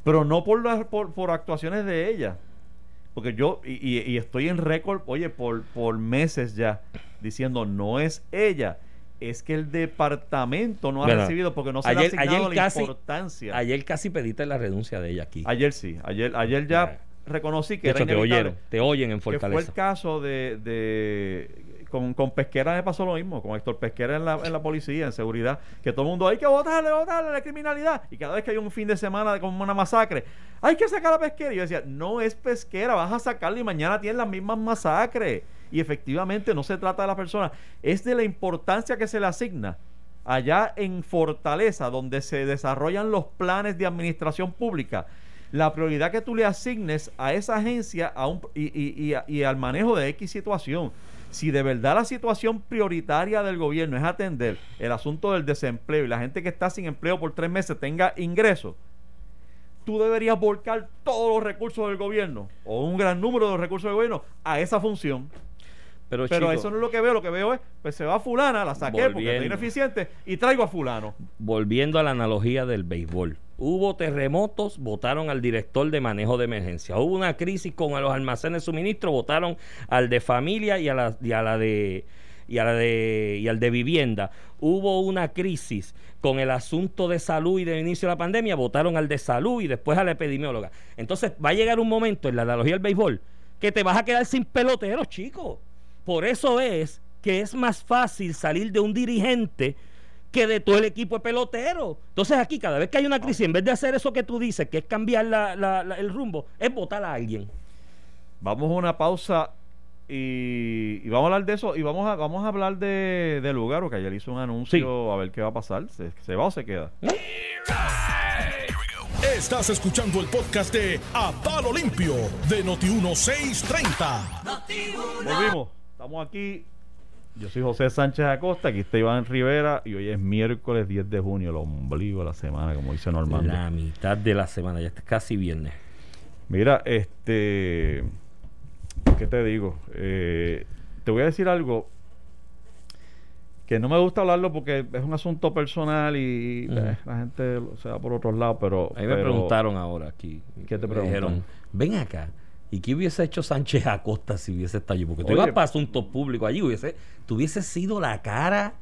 Speaker 4: Pero no por, las, por, por actuaciones de ella. Porque yo, y, y estoy en récord, oye, por, por meses ya, diciendo, no es ella es que el departamento no ha recibido porque no se le ha asignado la importancia.
Speaker 2: Ayer casi pediste la renuncia de ella aquí.
Speaker 4: Ayer sí, ayer, ayer ya reconocí que
Speaker 2: era te oyeron, te oyen en Fortaleza.
Speaker 4: Que fue el caso de, de con, Pesquera me pasó lo mismo, con Héctor Pesquera en la, en la policía, en seguridad, que todo el mundo hay que votarle, votarle la criminalidad. Y cada vez que hay un fin de semana como una masacre, hay que sacar a Pesquera. Y yo decía, no es Pesquera, vas a sacarle y mañana tienen las mismas masacres y efectivamente no se trata de la persona, es de la importancia que se le asigna allá en Fortaleza, donde se desarrollan los planes de administración pública, la prioridad que tú le asignes a esa agencia a un, y, al manejo de X situación. Si de verdad la situación prioritaria del gobierno es atender el asunto del desempleo y la gente que está sin empleo por tres meses tenga ingresos, tú deberías volcar todos los recursos del gobierno o un gran número de recursos del gobierno a esa función. Pero, eso no es lo que veo, lo que veo es, pues se va a fulana, la saqué porque es ineficiente y traigo a fulano.
Speaker 2: Volviendo a la analogía del béisbol. Hubo terremotos, votaron al director de manejo de emergencia. Hubo una crisis con los almacenes de suministro, votaron al de familia y a la, de y de y al de vivienda. Hubo una crisis con el asunto de salud y del inicio de la pandemia, votaron al de salud y después a la epidemióloga. Entonces va a llegar un momento en la analogía del béisbol que te vas a quedar sin peloteros, chicos por eso es que es más fácil salir de un dirigente que de todo el equipo de pelotero. Entonces aquí cada vez que hay una crisis, en vez de hacer eso que tú dices, que es cambiar el rumbo, es votar a alguien.
Speaker 4: Vamos a una pausa y, vamos a hablar de eso y vamos a, vamos a hablar de, de lugar, que ayer hizo un anuncio a ver qué va a pasar. ¿Se, se va o se queda?
Speaker 1: Estás escuchando el podcast de A Palo Limpio de Noti1630.
Speaker 4: Volvimos. Estamos aquí. Yo soy José Sánchez Acosta, aquí está Iván Rivera y hoy es miércoles 10 de junio, el ombligo de la semana, como dice Normando.
Speaker 2: La mitad de la semana, ya está casi viernes.
Speaker 4: Mira, este. ¿Qué te digo? Eh, te voy a decir algo que no me gusta hablarlo porque es un asunto personal y eh, la gente se va por otros lados, pero...
Speaker 2: Ahí me preguntaron ahora aquí.
Speaker 4: ¿Qué te preguntaron?
Speaker 2: ven acá, ¿Y qué hubiese hecho Sánchez Acosta si hubiese estado allí? Porque tú ibas para asuntos públicos allí, hubiese, tú hubiese sido la cara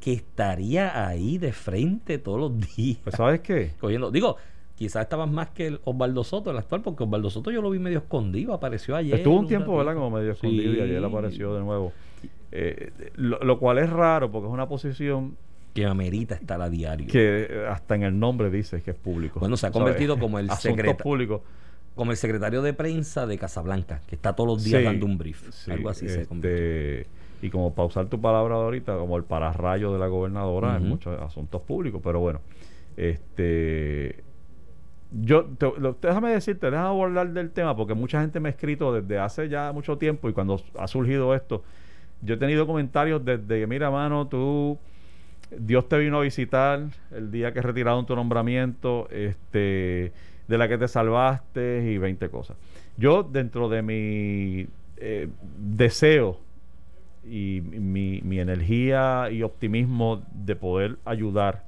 Speaker 2: que estaría ahí de frente todos los días.
Speaker 4: Pues ¿sabes qué?
Speaker 2: Cogiendo, digo, quizás estabas más que Osvaldo Soto, el actual, porque Osvaldo Soto yo lo vi medio escondido, apareció ayer.
Speaker 4: Estuvo un tiempo, ¿verdad? Como medio escondido y ayer apareció de nuevo. Eh, lo, cual es raro porque es una posición
Speaker 2: que amerita estar a diario.
Speaker 4: Que hasta en el nombre dice que es público.
Speaker 2: Bueno, se ha convertido como el secreto
Speaker 4: público
Speaker 2: como el secretario de prensa de Casablanca, que está todos los días dando un brief. algo así se
Speaker 4: este, Y como pausar tu palabra ahorita, como el pararrayo de la gobernadora en muchos asuntos públicos, pero bueno, este yo déjame decirte, déjame hablar del tema porque mucha gente me ha escrito desde hace ya mucho tiempo y cuando ha surgido esto, yo he tenido comentarios desde que, mira, mano, tú Dios te vino a visitar el día que retiraron tu nombramiento, este de la que te salvaste y 20 cosas. Yo, dentro de mi eh, deseo y mi, energía y optimismo de poder ayudar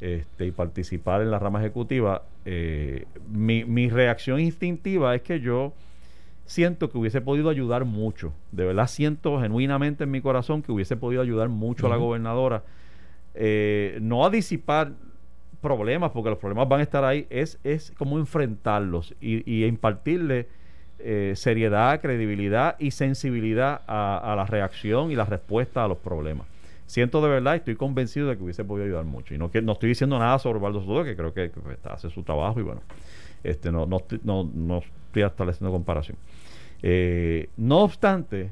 Speaker 4: este, y participar en la rama ejecutiva, eh, mi, mi, reacción instintiva es que yo siento que hubiese podido ayudar mucho. De verdad siento genuinamente en mi corazón que hubiese podido ayudar mucho a la gobernadora. Eh, no a disipar problemas, porque los problemas van a estar ahí, es, es como enfrentarlos y, impartirle eh, seriedad, credibilidad y sensibilidad a, la reacción y la respuesta a los problemas. Siento de verdad, y estoy convencido de que hubiese podido ayudar mucho. Y no, que, no estoy diciendo nada sobre Valdo Soto, que creo que, hace su trabajo y bueno, este no, no, no, no estoy estableciendo comparación. Eh, no obstante,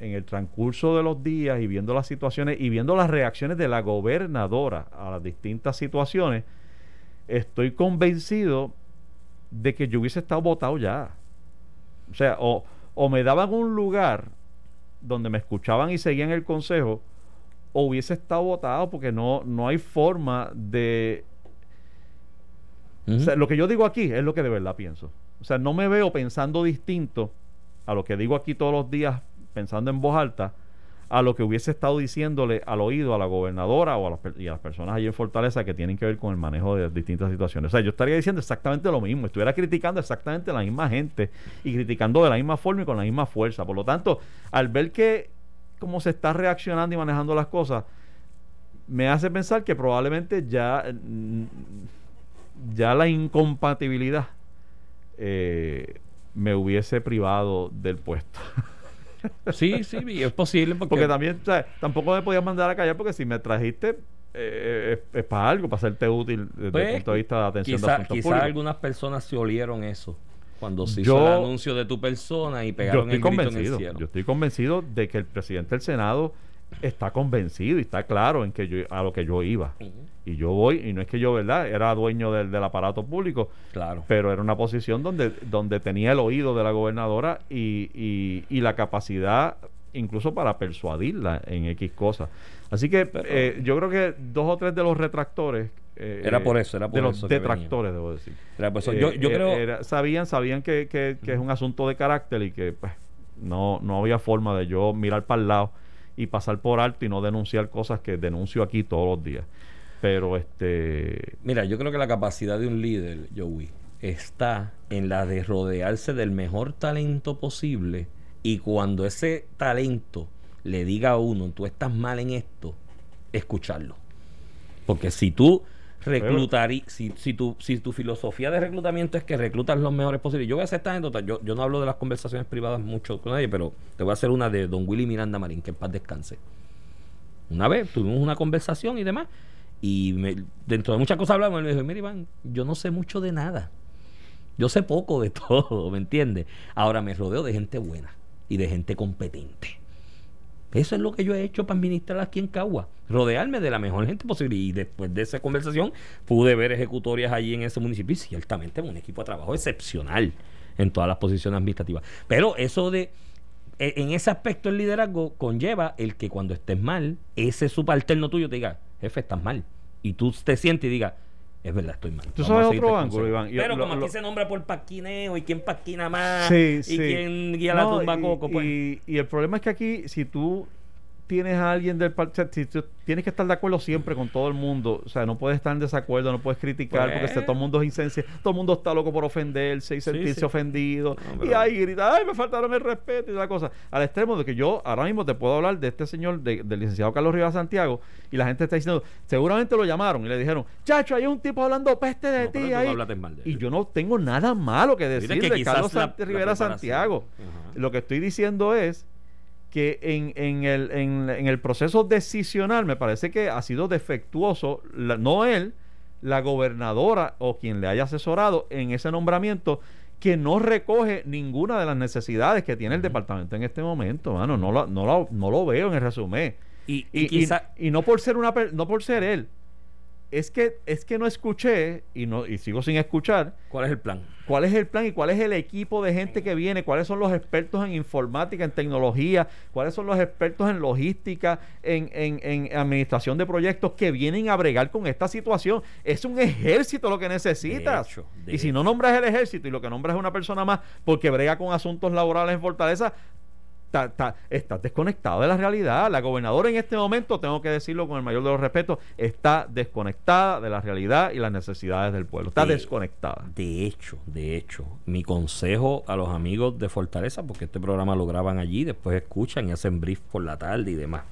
Speaker 4: en el transcurso de los días y viendo las situaciones y viendo las reacciones de la gobernadora a las distintas situaciones, estoy convencido de que yo hubiese estado votado ya. O sea, o, o me daban un lugar donde me escuchaban y seguían el consejo, o hubiese estado votado porque no, no hay forma de... O sea, lo que yo digo aquí es lo que de verdad pienso. O sea, no me veo pensando distinto a lo que digo aquí todos los días, pensando en voz alta, a lo que hubiese estado diciéndole al oído a la gobernadora o a las, y a las personas allí en Fortaleza que tienen que ver con el manejo de distintas situaciones. O sea, yo estaría diciendo exactamente lo mismo, estuviera criticando exactamente a la misma gente y criticando de la misma forma y con la misma fuerza. Por lo tanto, al ver que cómo se está reaccionando y manejando las cosas, me hace pensar que probablemente ya, mm, ya la incompatibilidad eh, me hubiese privado del puesto.
Speaker 2: Sí, sí, es posible.
Speaker 4: Porque, también, tampoco me podías mandar a callar porque si me trajiste eh, es, para algo, para hacerte útil desde el
Speaker 2: Pues,
Speaker 4: punto de vista de atención
Speaker 2: Quizá,
Speaker 4: de asuntos
Speaker 2: quizá
Speaker 4: públicos.
Speaker 2: algunas personas se olieron eso cuando se
Speaker 4: Yo-
Speaker 2: hizo el anuncio de tu persona y
Speaker 4: Yo
Speaker 2: pegaron
Speaker 4: estoy
Speaker 2: el grito en el
Speaker 4: convencido,
Speaker 2: cielo.
Speaker 4: yo estoy convencido de que el presidente del Senado está convencido y está claro en que yo a lo que yo iba. Y yo voy, y no es que yo, ¿verdad? Era dueño del, del aparato público,
Speaker 2: Claro.
Speaker 4: pero era una posición donde, donde tenía el oído de la gobernadora y, y, y la capacidad incluso para persuadirla en X cosas. Así que
Speaker 2: Pero-
Speaker 4: eh, yo creo que dos o tres de los retractores... eh,
Speaker 2: Era por eso, era por
Speaker 4: de los
Speaker 2: eso
Speaker 4: detractores, debo decir.
Speaker 2: Era por eso.
Speaker 4: Eh,
Speaker 2: yo, yo
Speaker 4: eh,
Speaker 2: creo.
Speaker 4: era- sabían sabían que, que- que es un asunto de carácter y que pues no, no había forma de yo mirar para el lado y pasar por alto y no denunciar cosas que denuncio aquí todos los días. Pero este
Speaker 2: Mira, yo creo que la capacidad de un líder, Joey, está en la de rodearse del mejor talento posible y cuando ese talento le diga a uno, tú estás mal en esto, escucharlo. Porque si tú reclutarí, si, si, tu, si tu filosofía de reclutamiento es que reclutas los mejores posibles, yo voy a hacer esta anécdota, yo, yo no hablo de las conversaciones privadas mucho con nadie, pero te voy a hacer una de don Willy Miranda Marín, que en paz descanse. Una vez tuvimos una conversación y demás, y me- dentro de muchas cosas hablamos, él me dijo, mira Iván, yo no sé mucho de nada. Yo sé poco de todo, ¿me entiendes? Ahora me rodeo de gente buena y de gente competente. Eso es lo que yo he hecho para administrar aquí en Cagua. Rodearme de la mejor gente posible. Y después de esa conversación pude ver ejecutorias allí en ese municipio y ciertamente un equipo de trabajo excepcional en todas las posiciones administrativas. Pero eso de... e- En ese aspecto el liderazgo conlleva el que cuando estés mal, ese subalterno tuyo te diga, jefe, estás mal. Y tú te sientes y digas, es verdad, estoy mal.
Speaker 4: ¿Tú
Speaker 2: Vamos
Speaker 4: sabes otro ángulo,
Speaker 2: consejo".
Speaker 4: Iván?
Speaker 2: Pero
Speaker 4: lo-
Speaker 2: como
Speaker 4: lo-
Speaker 2: aquí se nombra por paquineo y quién paquina más
Speaker 4: Sí,
Speaker 2: y
Speaker 4: sí.
Speaker 2: quién guía la
Speaker 4: No,
Speaker 2: tumba
Speaker 4: y-
Speaker 2: coco, pues.
Speaker 4: y, y el problema es que aquí, si tú tienes a alguien del partido, tienes que estar de acuerdo siempre con todo el mundo, o sea, no puedes estar en desacuerdo, no puedes criticar,
Speaker 2: Pues-
Speaker 4: porque se- todo el mundo es insensible, todo el mundo está loco por ofenderse y sentirse
Speaker 2: sí.
Speaker 4: ofendido,
Speaker 2: No,
Speaker 4: y ahí grita, ay, me faltaron el respeto y la cosa, al extremo de que yo ahora mismo te puedo hablar de este señor, de- del licenciado Carlos Rivera Santiago, y la gente está diciendo, seguramente lo llamaron y le dijeron, chacho, hay un tipo hablando peste de
Speaker 2: No,
Speaker 4: ti ahí.
Speaker 2: mal de
Speaker 4: y yo no tengo nada malo que decir de Carlos
Speaker 2: la-
Speaker 4: Sant-
Speaker 2: la
Speaker 4: Rivera. Santiago.
Speaker 2: Ajá.
Speaker 4: Lo que estoy diciendo es que en, en el, en, en el proceso decisional me parece que ha sido defectuoso, la- no él, la gobernadora o quien le haya asesorado en ese nombramiento que no recoge ninguna de las necesidades que tiene el departamento en este momento, mano, no lo, no lo, no lo veo en el resumen.
Speaker 2: Y, y
Speaker 4: Y,
Speaker 2: quizá-
Speaker 4: y no por ser una no por ser él, es que es que no escuché y no y sigo sin escuchar
Speaker 2: ¿cuál es el plan?
Speaker 4: cuál es el plan y cuál es el equipo de gente que viene, cuáles son los expertos en informática, en tecnología, cuáles son los expertos en logística, en, en- en administración de proyectos que vienen a bregar con esta situación. Es un ejército lo que necesitas.
Speaker 2: De hecho, de
Speaker 4: y si no nombras el ejército y lo que nombras es una persona más porque brega con asuntos laborales en Fortaleza, ta- ta- estás desconectado de la realidad. La gobernadora en este momento, tengo que decirlo con el mayor de los respetos, está desconectada de la realidad y las necesidades del pueblo. Está
Speaker 2: De-
Speaker 4: desconectada.
Speaker 2: De hecho, de hecho, mi consejo a los amigos de Fortaleza, porque este programa lo graban allí, después escuchan y hacen brief por la tarde y demás.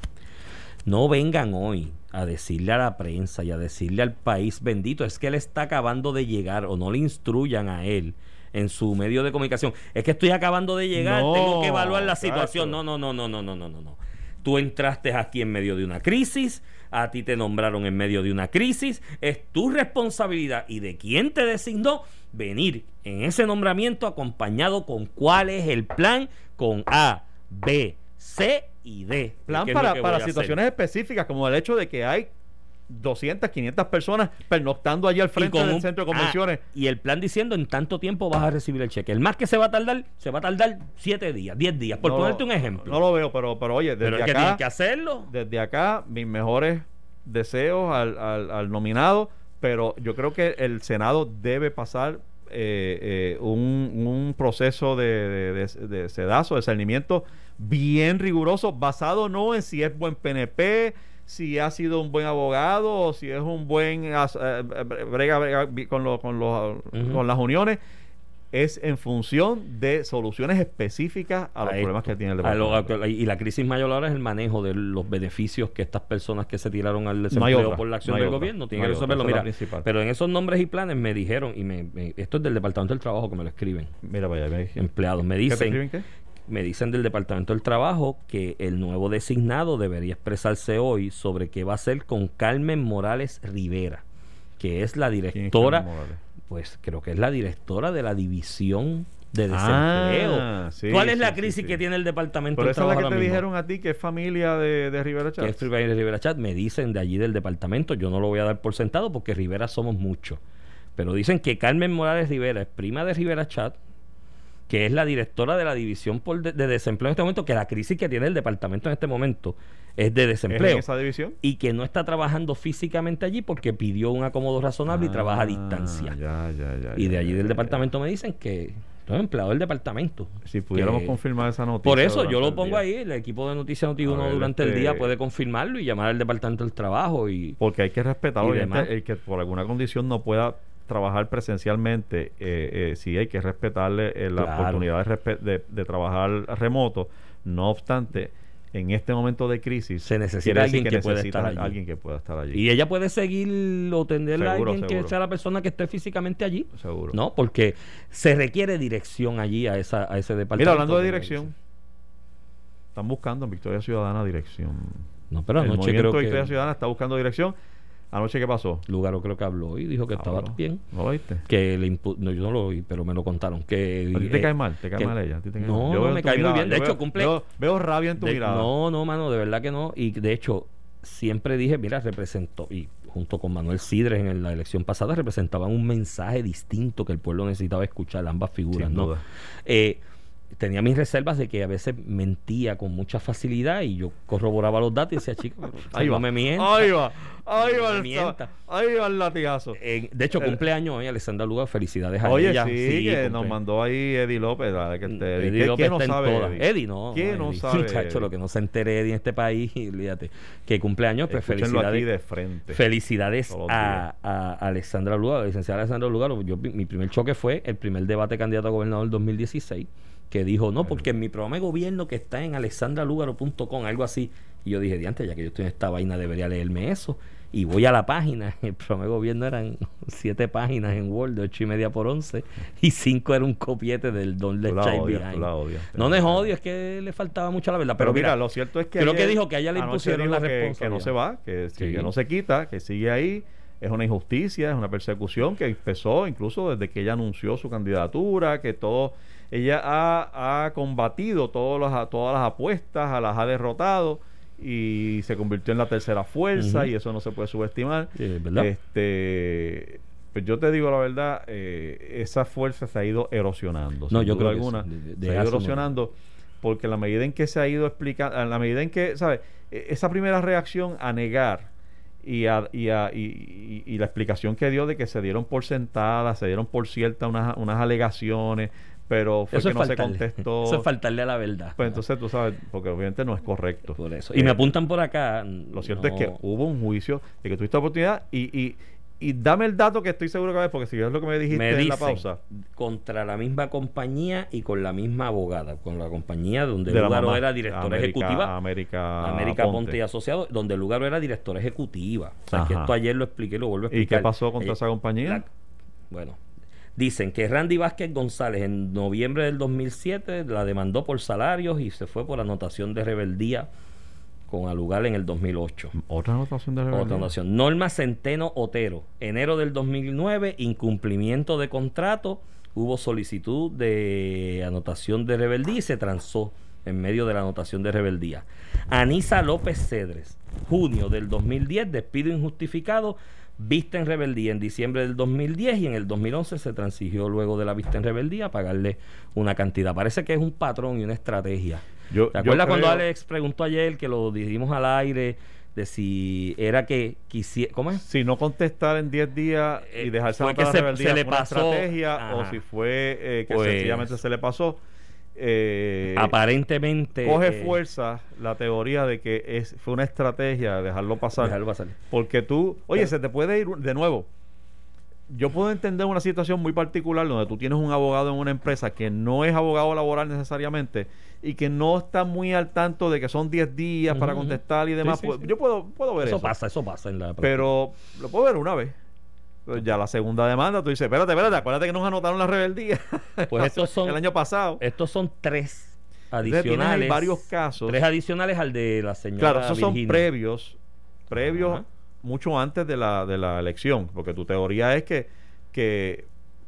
Speaker 2: No vengan hoy a decirle a la prensa y a decirle al país bendito, es que él está acabando de llegar o no le instruyan a él en su medio de comunicación. Es que estoy acabando de llegar, tengo que evaluar la exacto.
Speaker 4: situación.
Speaker 2: No, no, no, no, no, no, no, no. Tú entraste aquí en medio de una crisis, a ti te nombraron en medio de una crisis, es tu responsabilidad y de quién te designó venir en ese nombramiento acompañado con cuál es el plan con A, B, C y D.
Speaker 4: Plan para, para situaciones específicas, como el hecho de que hay 200, 500 personas pernoctando allí al frente del
Speaker 2: un-
Speaker 4: centro de
Speaker 2: ah,
Speaker 4: convenciones.
Speaker 2: y el plan diciendo en tanto tiempo vas a recibir el cheque. El más que se va a tardar, se va a tardar 7 días, 10 días, por
Speaker 4: No
Speaker 2: ponerte un ejemplo.
Speaker 4: No lo veo, pero, pero oye,
Speaker 2: Pero
Speaker 4: desde
Speaker 2: es que
Speaker 4: acá,
Speaker 2: tienen que hacerlo.
Speaker 4: desde acá, mis mejores deseos al, al- al nominado, pero yo creo que el Senado debe pasar eh, eh, un, un proceso de, de, de- de sedazo, de cernimiento bien riguroso, basado no en si es buen PNP, si ha sido un buen abogado o si es un buen as- eh, brega, brega con, lo- con, los- con las uniones, es en función de soluciones específicas a los
Speaker 2: a
Speaker 4: problemas
Speaker 2: esto.
Speaker 4: que tiene el
Speaker 2: lo-
Speaker 4: departamento.
Speaker 2: y la crisis mayor ahora es el manejo de los beneficios que estas personas que se tiraron al
Speaker 4: No
Speaker 2: desempleo
Speaker 4: otra,
Speaker 2: por la acción
Speaker 4: no
Speaker 2: del
Speaker 4: otra,
Speaker 2: gobierno tienen
Speaker 4: no
Speaker 2: que resolverlo. Mira, pero en esos nombres y planes me dijeron, y me, me- esto es del Departamento del Trabajo que me lo escriben,
Speaker 4: Mira, vaya, me
Speaker 2: empleados, me
Speaker 4: ¿Qué te
Speaker 2: dicen,
Speaker 4: escriben qué?
Speaker 2: Me dicen del Departamento del Trabajo que el nuevo designado debería expresarse hoy sobre qué va a hacer con Carmen Morales Rivera, que es la
Speaker 4: ¿Quién es
Speaker 2: directora, pues creo que es la directora de la división de desempleo.
Speaker 4: Ah, sí,
Speaker 2: ¿Cuál es la
Speaker 4: sí,
Speaker 2: crisis
Speaker 4: sí.
Speaker 2: que tiene el Departamento
Speaker 4: Pero
Speaker 2: del
Speaker 4: esa es la
Speaker 2: Trabajo
Speaker 4: que te
Speaker 2: mismo?
Speaker 4: dijeron a ti que es familia de, de Rivera
Speaker 2: que
Speaker 4: Chávez.
Speaker 2: es Rivera Rivera Chat, me dicen de allí del departamento, yo no lo voy a dar por sentado porque Rivera somos muchos, pero dicen que Carmen Morales Rivera es prima de Rivera Chat, que es la directora de la división por de, de desempleo en este momento, que la crisis que tiene el departamento en este momento es de
Speaker 4: ¿Es
Speaker 2: desempleo
Speaker 4: en esa división?
Speaker 2: y que no está trabajando físicamente allí porque pidió un acomodo razonable y trabaja a
Speaker 4: Ah,
Speaker 2: distancia.
Speaker 4: Ya, ya, ya.
Speaker 2: y de allí del departamento me dicen que son empleados del departamento.
Speaker 4: Si pudiéramos
Speaker 2: que-
Speaker 4: confirmar esa noticia.
Speaker 2: por eso yo lo pongo ahí, el equipo de Noticias Noti
Speaker 4: A
Speaker 2: 1
Speaker 4: ver,
Speaker 2: durante el
Speaker 4: este-
Speaker 2: día puede confirmarlo y llamar al Departamento del Trabajo y
Speaker 4: Porque hay que respetar,
Speaker 2: y
Speaker 4: obviamente, el que por alguna condición no pueda trabajar presencialmente, eh, eh, sí hay que respetarle eh, la
Speaker 2: Claro.
Speaker 4: oportunidad de, de- de trabajar remoto. No obstante, en este momento de crisis,
Speaker 2: Se necesita alguien que pueda estar allí.
Speaker 4: alguien que pueda estar allí.
Speaker 2: y ella puede seguir o tender a
Speaker 4: Seguro,
Speaker 2: alguien que sea la persona que esté físicamente allí.
Speaker 4: Seguro.
Speaker 2: No, porque se requiere dirección allí a esa a ese departamento.
Speaker 4: Mira, hablando de dirección, están buscando en Victoria Ciudadana dirección.
Speaker 2: No, pero
Speaker 4: el
Speaker 2: anoche
Speaker 4: movimiento
Speaker 2: creo
Speaker 4: Victoria
Speaker 2: que
Speaker 4: Ciudadana está buscando dirección. Anoche, ¿qué pasó?
Speaker 2: Lugaro creo que habló y dijo que estaba
Speaker 4: Habló.
Speaker 2: bien.
Speaker 4: ¿No lo viste?
Speaker 2: Que le impu- no, yo no lo oí, pero me lo contaron. Que,
Speaker 4: ¿A ti te
Speaker 2: eh,
Speaker 4: cae mal? ¿Te cae mal ella? ¿A ti te cae
Speaker 2: No,
Speaker 4: mal? Yo
Speaker 2: no, me cae muy bien. De
Speaker 4: yo
Speaker 2: hecho,
Speaker 4: veo-
Speaker 2: cumple-
Speaker 4: Veo, veo rabia en tu
Speaker 2: De-
Speaker 4: mirada.
Speaker 2: No, no, mano, de verdad que no. Y de hecho, siempre dije, mira, representó, y junto con Manuel Sidres en la elección pasada, representaban un mensaje distinto que el pueblo necesitaba escuchar, ambas figuras,
Speaker 4: Sin
Speaker 2: ¿no?
Speaker 4: duda.
Speaker 2: Eh, tenía mis reservas de que a veces mentía con mucha facilidad y yo corroboraba los datos y decía, chico, pero,
Speaker 4: Ahí
Speaker 2: no
Speaker 4: va.
Speaker 2: me mientas.
Speaker 4: Ahí va. Ahí
Speaker 2: No
Speaker 4: va el,
Speaker 2: mienta.
Speaker 4: ahí va el latigazo.
Speaker 2: Eh, de hecho,
Speaker 4: El-
Speaker 2: cumpleaños hoy Alessandra Lugar, felicidades a
Speaker 4: Oye,
Speaker 2: ella.
Speaker 4: sí, que
Speaker 2: cumple-
Speaker 4: nos mandó ahí Eddie López. que te-
Speaker 2: Eddie
Speaker 4: ¿Qué-
Speaker 2: López
Speaker 4: ¿Qué no
Speaker 2: está en
Speaker 4: sabe
Speaker 2: todas.
Speaker 4: Eddie?
Speaker 2: Eddie no.
Speaker 4: ¿Qué no
Speaker 2: Eddie.
Speaker 4: sabe
Speaker 2: Muchacho, lo que no se entere Eddie en este país, fíjate, que cumpleaños, pues
Speaker 4: Escúchenlo aquí
Speaker 2: felicidades.
Speaker 4: de frente.
Speaker 2: Felicidades a, a Alessandra Lugaro, licenciada Alessandra Lugaro. Yo, mi primer choque fue el primer debate candidato a gobernador del 2016, que dijo, no, porque en mi programa de gobierno que está en alessandralugaro.com, algo así. Y yo dije, diante, ya que yo estoy en esta vaina, debería leerme eso. Y voy a la página, el programa de gobierno eran siete páginas en Word, de ocho y media por once, y cinco era un copiete del Don
Speaker 4: odias.
Speaker 2: No, no es odio, es que le faltaba mucho la verdad.
Speaker 4: Pero,
Speaker 2: Pero,
Speaker 4: mira,
Speaker 2: mira,
Speaker 4: lo cierto es que.
Speaker 2: creo que dijo que a ella le impusieron la
Speaker 4: que- Que, no se va, que,
Speaker 2: Sí.
Speaker 4: que no se quita, que sigue ahí. Es una injusticia, es una persecución que empezó incluso desde que ella anunció su candidatura, que todo. Ella ha, ha combatido todas las, todas las apuestas, a las ha derrotado y se convirtió en la tercera fuerza y eso no se puede subestimar.
Speaker 2: Verdad.
Speaker 4: Este, pues yo te digo la verdad, eh, esa fuerza se ha ido erosionando.
Speaker 2: No,
Speaker 4: sin
Speaker 2: yo
Speaker 4: duda
Speaker 2: creo que
Speaker 4: alguna.
Speaker 2: sí, de- de
Speaker 4: se ha ido
Speaker 2: no-
Speaker 4: erosionando porque en la medida en que se ha ido explicando, en la medida en que, ¿sabes? E- Esa primera reacción a negar y, a- y, a- y- y- y la explicación que dio de que se dieron por sentadas, se dieron por ciertas unas, unas alegaciones, pero fue
Speaker 2: eso
Speaker 4: que no se contestó.
Speaker 2: Eso es faltarle a la verdad.
Speaker 4: Pues entonces tú sabes, porque obviamente no es correcto.
Speaker 2: Por eso. Y me
Speaker 4: Eh,
Speaker 2: apuntan por acá.
Speaker 4: Lo cierto
Speaker 2: no-
Speaker 4: es que hubo un juicio de que tuviste oportunidad y, y, y dame el dato que estoy seguro que ves, porque si es lo que me dijiste
Speaker 2: me
Speaker 4: en la
Speaker 2: dicen,
Speaker 4: pausa.
Speaker 2: contra la misma compañía y con la misma abogada, con la compañía donde
Speaker 4: de
Speaker 2: Lugaro era directora
Speaker 4: América-
Speaker 2: ejecutiva.
Speaker 4: América,
Speaker 2: América Ponte. y Asociados, donde Lugaro era directora ejecutiva. O sea, que esto ayer lo expliqué y lo vuelvo a
Speaker 4: ¿Y
Speaker 2: explicar.
Speaker 4: qué pasó contra
Speaker 2: Ella-
Speaker 4: esa compañía?
Speaker 2: la- bueno, dicen que Randy Vázquez González en noviembre del 2007 la demandó por salarios y se fue por anotación de rebeldía con Alugal en el 2008.
Speaker 4: Otra anotación de
Speaker 2: Otra
Speaker 4: rebeldía.
Speaker 2: anotación. Norma Centeno Otero, enero del 2009, incumplimiento de contrato, hubo solicitud de anotación de rebeldía y se transó en medio de la anotación de rebeldía. Anisa López Cedres, junio del 2010, despido injustificado, vista en rebeldía en diciembre del 2010 y en el 2011 se transigió luego de la vista en rebeldía a pagarle una cantidad. Parece que es un patrón y una estrategia.
Speaker 4: Yo,
Speaker 2: ¿Te
Speaker 4: yo
Speaker 2: acuerdas cuando Alex preguntó ayer que lo dijimos al aire de si era que quisiera... ¿Cómo es?
Speaker 4: Si no contestar en 10 días y
Speaker 2: Eh,
Speaker 4: dejarse
Speaker 2: fue
Speaker 4: anotar
Speaker 2: que
Speaker 4: la
Speaker 2: se-
Speaker 4: rebeldía
Speaker 2: se le
Speaker 4: fue una
Speaker 2: pasó.
Speaker 4: estrategia o si fue eh, que
Speaker 2: Pues-
Speaker 4: sencillamente se le pasó. Eh,
Speaker 2: Aparentemente...
Speaker 4: coge
Speaker 2: eh,
Speaker 4: fuerza la teoría de que es, fue una estrategia dejarlo pasar.
Speaker 2: dejarlo pasar.
Speaker 4: Porque tú, oye, se te puede ir de nuevo. Yo puedo entender una situación muy particular donde tú tienes un abogado en una empresa que no es abogado laboral necesariamente y que no está muy al tanto de que son 10 días para contestar y demás.
Speaker 2: Sí, sí,
Speaker 4: Pues,
Speaker 2: sí.
Speaker 4: Yo puedo, puedo ver eso.
Speaker 2: Eso pasa, eso pasa en la práctica.
Speaker 4: Pero lo puedo ver una vez. Ya la segunda demanda, tú dices, espérate, espérate, acuérdate que nos anotaron la rebeldía.
Speaker 2: Pues estos son-
Speaker 4: el año pasado.
Speaker 2: Estos son tres adicionales.
Speaker 4: varios casos.
Speaker 2: Tres adicionales al de la señora
Speaker 4: Claro, esos son previos, previos
Speaker 2: Ajá.
Speaker 4: mucho antes de la, de la elección, porque tu teoría es que, que,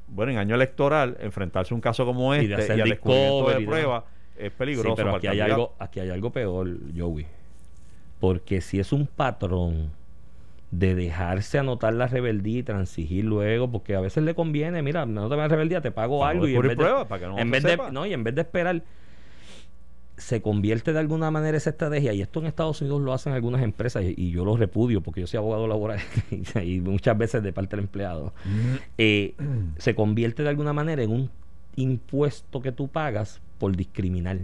Speaker 4: bueno, en año electoral, enfrentarse a un caso como
Speaker 2: Y de
Speaker 4: este
Speaker 2: hacer
Speaker 4: y, al descubrimiento de prueba es peligroso.
Speaker 2: Sí, pero aquí hay, algo, aquí hay algo peor, Joey. Porque si es un patrón de dejarse anotar la rebeldía y transigir luego, porque a veces le conviene, mira, no te la rebeldía, te pago
Speaker 4: Para
Speaker 2: algo y en vez, de,
Speaker 4: pruebas, para que no
Speaker 2: en
Speaker 4: se
Speaker 2: vez de no, y en vez de esperar se convierte de alguna manera esa estrategia y esto en Estados Unidos lo hacen algunas empresas y, y yo lo repudio porque yo soy abogado laboral y muchas veces de parte del empleado eh, se convierte de alguna manera en un impuesto que tú pagas por discriminar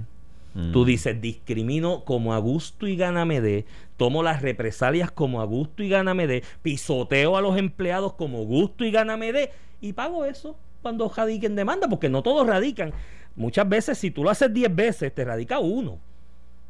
Speaker 4: Mm.
Speaker 2: Tú dices, discrimino como a gusto y gana me dé, tomo las represalias como a gusto y gana me dé, pisoteo a los empleados como gusto y gana me dé, y pago eso cuando radiquen demanda, porque no todos radican. Muchas veces, si tú lo haces 10 veces, te radica uno.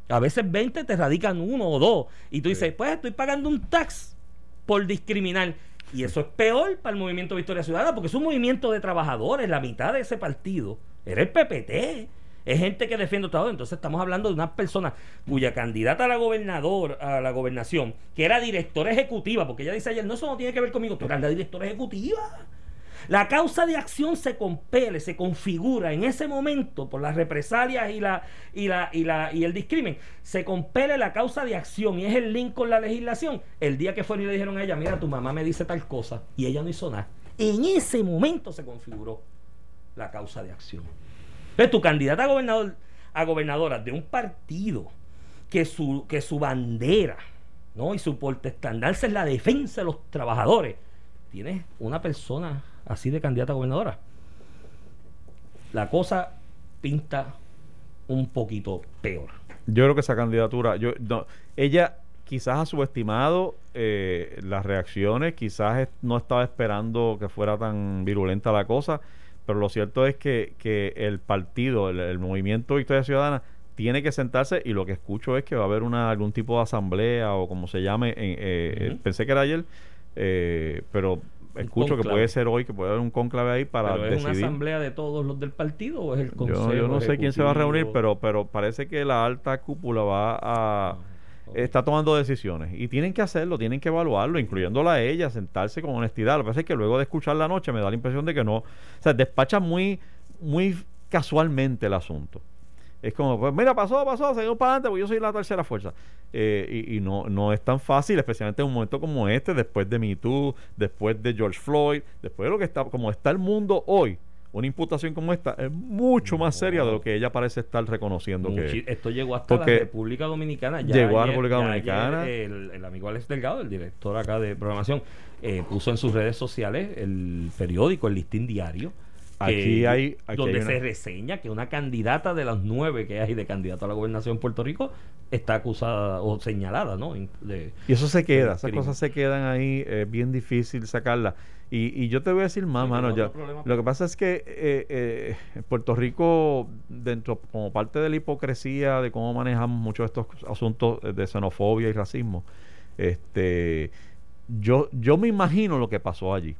Speaker 2: A veces 20 te radican uno o dos. Y tú dices, pues estoy pagando un tax por discriminar. Y eso es peor para el movimiento Victoria Ciudadana, porque es un movimiento de trabajadores. La mitad de ese partido era el PPT. Es gente que defiende trabajo. Entonces estamos hablando de una persona cuya candidata a la gobernador, a la gobernación, que era directora ejecutiva, porque ella dice ayer, no, eso no tiene que ver conmigo, tú eras la directora ejecutiva. La causa de acción se compele, se configura en ese momento por las represalias y la y la y la y el discrimen. Se compele la causa de acción y es el link con la legislación. El día que fueron y le dijeron a ella, mira, tu mamá me dice tal cosa y ella no hizo nada. En ese momento se configuró la causa de acción. Entonces, tu candidata a gobernador a gobernadora de un partido que su que su bandera, ¿no? y su portaestandarte es la defensa de los trabajadores. Tienes una persona así de candidata a gobernadora. La cosa pinta un poquito peor.
Speaker 4: Yo creo que esa candidatura, yo no, ella quizás ha subestimado eh, las reacciones, quizás no estaba esperando que fuera tan virulenta la cosa, pero lo cierto es que, que el partido, el, el movimiento Victoria Ciudadana, tiene que sentarse y lo que escucho es que va a haber una, algún tipo de asamblea o como se llame, en, eh,
Speaker 2: Ujú.
Speaker 4: pensé que era ayer, eh, pero escucho que puede ser hoy, que puede haber un cónclave ahí para
Speaker 2: ¿Pero es una
Speaker 4: decidir.
Speaker 2: asamblea de todos los del partido o es el consejo?
Speaker 4: Yo, yo no sé quién se va a reunir, pero, pero parece que la alta cúpula va a...
Speaker 2: Ah,
Speaker 4: Está tomando decisiones y tienen que hacerlo, tienen que evaluarlo, incluyéndola a ella, sentarse con honestidad. Lo que pasa es que luego de escuchar la noche me da la impresión de que no, o sea, despacha muy, muy casualmente el asunto. Es como, pues mira, pasó, pasó, seguimos para adelante, porque yo soy la tercera fuerza. Eh, y y no, no es tan fácil, especialmente en un momento como este, después de Me Too, después de George Floyd, después de lo que está, como está el mundo hoy, una imputación como esta es mucho más seria de lo que ella parece estar reconociendo
Speaker 2: Muchi-
Speaker 4: que
Speaker 2: esto llegó hasta la República Dominicana. Ya
Speaker 4: llegó a República Dominicana.
Speaker 2: ayer el, el amigo Alex Delgado, el director acá de programación, eh, puso en sus redes sociales el periódico, el listín diario.
Speaker 4: Aquí
Speaker 2: que-
Speaker 4: hay- aquí
Speaker 2: donde
Speaker 4: hay una-
Speaker 2: se reseña que una candidata de las nueve que hay de candidato a la gobernación de Puerto Rico está acusada o señalada, ¿no? De-
Speaker 4: Y eso se queda, esas cosas se quedan ahí, es bien difícil sacarlas. Y, y yo te voy a decir más,
Speaker 2: Sí,
Speaker 4: mano. lo que pasa es que eh, eh, Puerto Rico, dentro como parte de la hipocresía de cómo manejamos muchos de estos asuntos de xenofobia y racismo, este, yo, yo me imagino lo que pasó allí.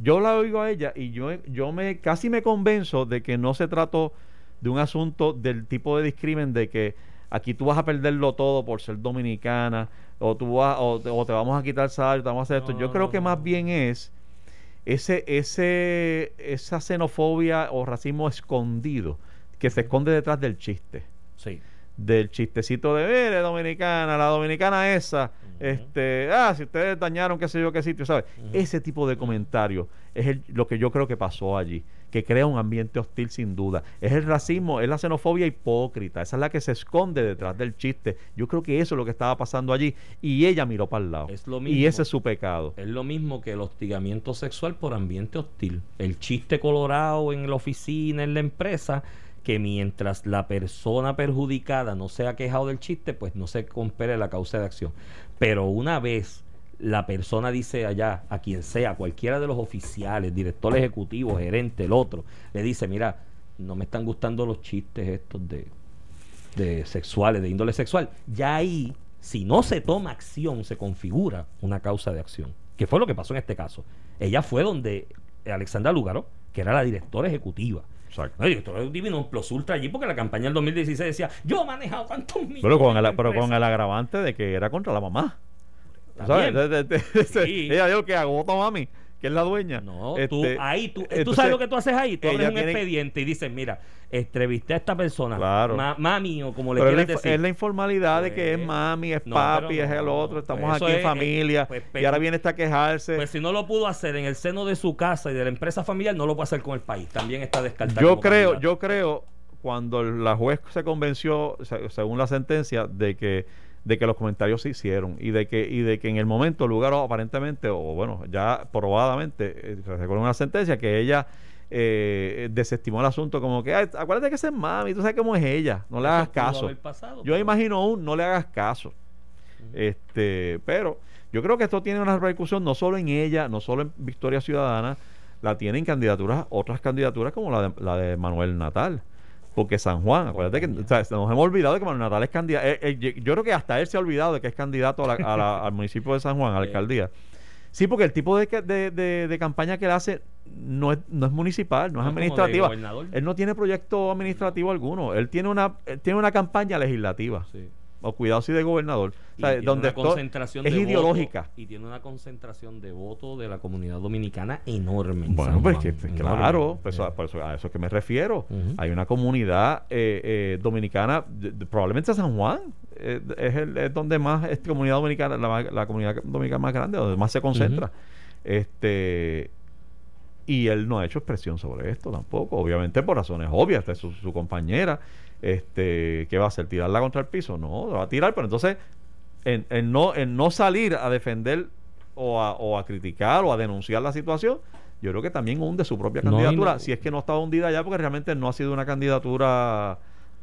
Speaker 4: Yo la oigo a ella y yo, yo me casi me convenzo de que no se trató de un asunto del tipo de discrimen de que aquí tú vas a perderlo todo por ser dominicana o tú vas o, te- o te vamos a quitar salario, te vamos a hacer esto.
Speaker 2: No,
Speaker 4: Yo
Speaker 2: no,
Speaker 4: creo que más bien es ese ese esa xenofobia o racismo escondido que se esconde detrás del chiste.
Speaker 2: sí.
Speaker 4: del chistecito de ver, dominicana, la dominicana esa, este, ah, si ustedes dañaron qué sé yo qué sitio, ¿sabes? Ese tipo de comentarios es el- lo que yo creo que pasó allí, que crea un ambiente hostil sin duda. Es el racismo, es la xenofobia hipócrita, esa es la que se esconde detrás del chiste. Yo creo que eso es lo que estaba pasando allí y ella miró para el lado.
Speaker 2: Es lo
Speaker 4: y ese es su pecado.
Speaker 2: Es lo mismo que el hostigamiento sexual por ambiente hostil. El chiste colorado en la oficina, en la empresa, que mientras la persona perjudicada no se ha quejado del chiste, pues no se compere la causa de acción. Pero una vez la persona dice allá, a quien sea, cualquiera de los oficiales, director ejecutivo, gerente, el otro, le dice, mira, no me están gustando los chistes estos de, de sexuales, de índole sexual. Ya ahí, si no se toma acción, se configura una causa de acción. Que fue lo que pasó en este caso. Ella fue donde Alexandra Lugaro, que era la directora ejecutiva.
Speaker 4: Exacto.
Speaker 2: No, el director ejecutivo no plus ultra allí porque la campaña del 2016 decía, yo he manejado tantos millones.
Speaker 4: Pero con, el, pero con
Speaker 2: empresas".
Speaker 4: el agravante de que era contra la mamá. ¿Sabes?
Speaker 2: Sí.
Speaker 4: Ella dijo que agota mami, que es la dueña.
Speaker 2: No,
Speaker 4: Este,
Speaker 2: tú ahí, tú, tú sabes lo que tú haces ahí. Tú abres un
Speaker 4: tiene-
Speaker 2: expediente y dices, mira, entrevisté a esta persona,
Speaker 4: Claro.
Speaker 2: ma- mami o como le
Speaker 4: Pero es
Speaker 2: quieras
Speaker 4: inf-
Speaker 2: decir.
Speaker 4: es la informalidad de que es
Speaker 2: Pues,
Speaker 4: mami, es
Speaker 2: no,
Speaker 4: papi, es el otro, estamos
Speaker 2: pues
Speaker 4: aquí en
Speaker 2: es,
Speaker 4: familia.
Speaker 2: eh, pues,
Speaker 4: y ahora viene esta a quejarse.
Speaker 2: Pues si no lo pudo hacer en el seno de su casa y de la empresa familiar, no lo puede hacer con el país. También está descartado.
Speaker 4: yo creo,
Speaker 2: candidato.
Speaker 4: yo creo, cuando la juez se convenció, se- según la sentencia, de que de que los comentarios se hicieron y de que y de que en el momento el lugar aparentemente o bueno ya probadamente eh, se recuerda una sentencia que ella eh, desestimó el asunto como que "Ay, acuérdate que esa es mami tú sabes cómo es ella no le hagas caso
Speaker 2: pasado,
Speaker 4: yo imagino un no le hagas caso. Este pero yo creo que esto tiene una repercusión no solo en ella no solo en Victoria Ciudadana la tiene en candidaturas otras candidaturas como la de, la de Manuel Natal porque San Juan acuérdate que o sea, nos hemos olvidado de que Manuel Natal es candidato eh, eh, yo- creo que hasta él se ha olvidado de que es candidato a la- a la- al municipio de San Juan a la alcaldía Sí, porque el tipo de, que- de, de- de campaña que él hace no es, no es municipal, no es
Speaker 2: No
Speaker 4: administrativa. Él no tiene proyecto administrativo alguno. Él tiene una, él tiene una campaña legislativa.
Speaker 2: Sí.
Speaker 4: O cuidado si de gobernador.
Speaker 2: Y
Speaker 4: O sea,
Speaker 2: tiene
Speaker 4: donde
Speaker 2: concentración
Speaker 4: es
Speaker 2: de
Speaker 4: ideológica.
Speaker 2: voto- y tiene una concentración de votos de la comunidad dominicana enorme. en
Speaker 4: Bueno, pues que, pues,
Speaker 2: enorme.
Speaker 4: claro, pues, a, por eso, a eso es que me refiero. Hay una comunidad eh, eh, dominicana, de- de- probablemente San Juan, eh, es, el, es donde más es comunidad dominicana, la comunidad dominicana más grande, donde más se concentra. Este y él no ha hecho expresión sobre esto tampoco, obviamente por razones obvias, de su, su compañera, este, ¿qué va a hacer? ¿Tirarla contra el piso? No, la va a tirar, pero entonces en, en no, en no salir a defender o a, o a criticar o a denunciar la situación, yo creo que también hunde su propia
Speaker 2: y
Speaker 4: candidatura,
Speaker 2: no-
Speaker 4: si es que no estaba hundida ya, porque realmente no ha sido una candidatura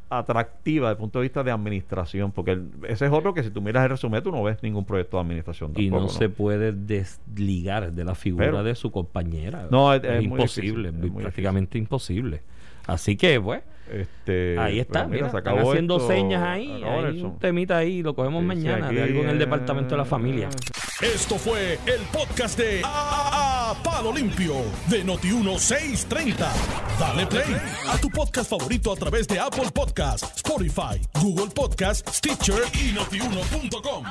Speaker 4: atractiva desde el punto de vista de administración, porque el- ese es otro que si tú miras el resumen, tú no ves ningún proyecto de administración
Speaker 2: Y
Speaker 4: tampoco,
Speaker 2: no se puede desligar de la figura
Speaker 4: Pero-
Speaker 2: de su compañera.
Speaker 4: No, es-
Speaker 2: es,
Speaker 4: es muy
Speaker 2: imposible,
Speaker 4: difícil, es muy
Speaker 2: prácticamente imposible. Así que, pues,
Speaker 4: Este,
Speaker 2: ahí está. Mira,
Speaker 4: se
Speaker 2: están
Speaker 4: acabó
Speaker 2: haciendo
Speaker 4: esto,
Speaker 2: señas ahí.
Speaker 4: acabó
Speaker 2: Hay un temita ahí, lo cogemos
Speaker 4: Sí,
Speaker 2: mañana,
Speaker 4: aquí,
Speaker 2: de algo en el
Speaker 4: eh,
Speaker 2: departamento de la familia.
Speaker 1: Esto fue el podcast de A, A- Palo Limpio de Noti1630. Dale play a tu podcast favorito a través de Apple Podcasts, Spotify, Google Podcasts, Stitcher y notiuno.com.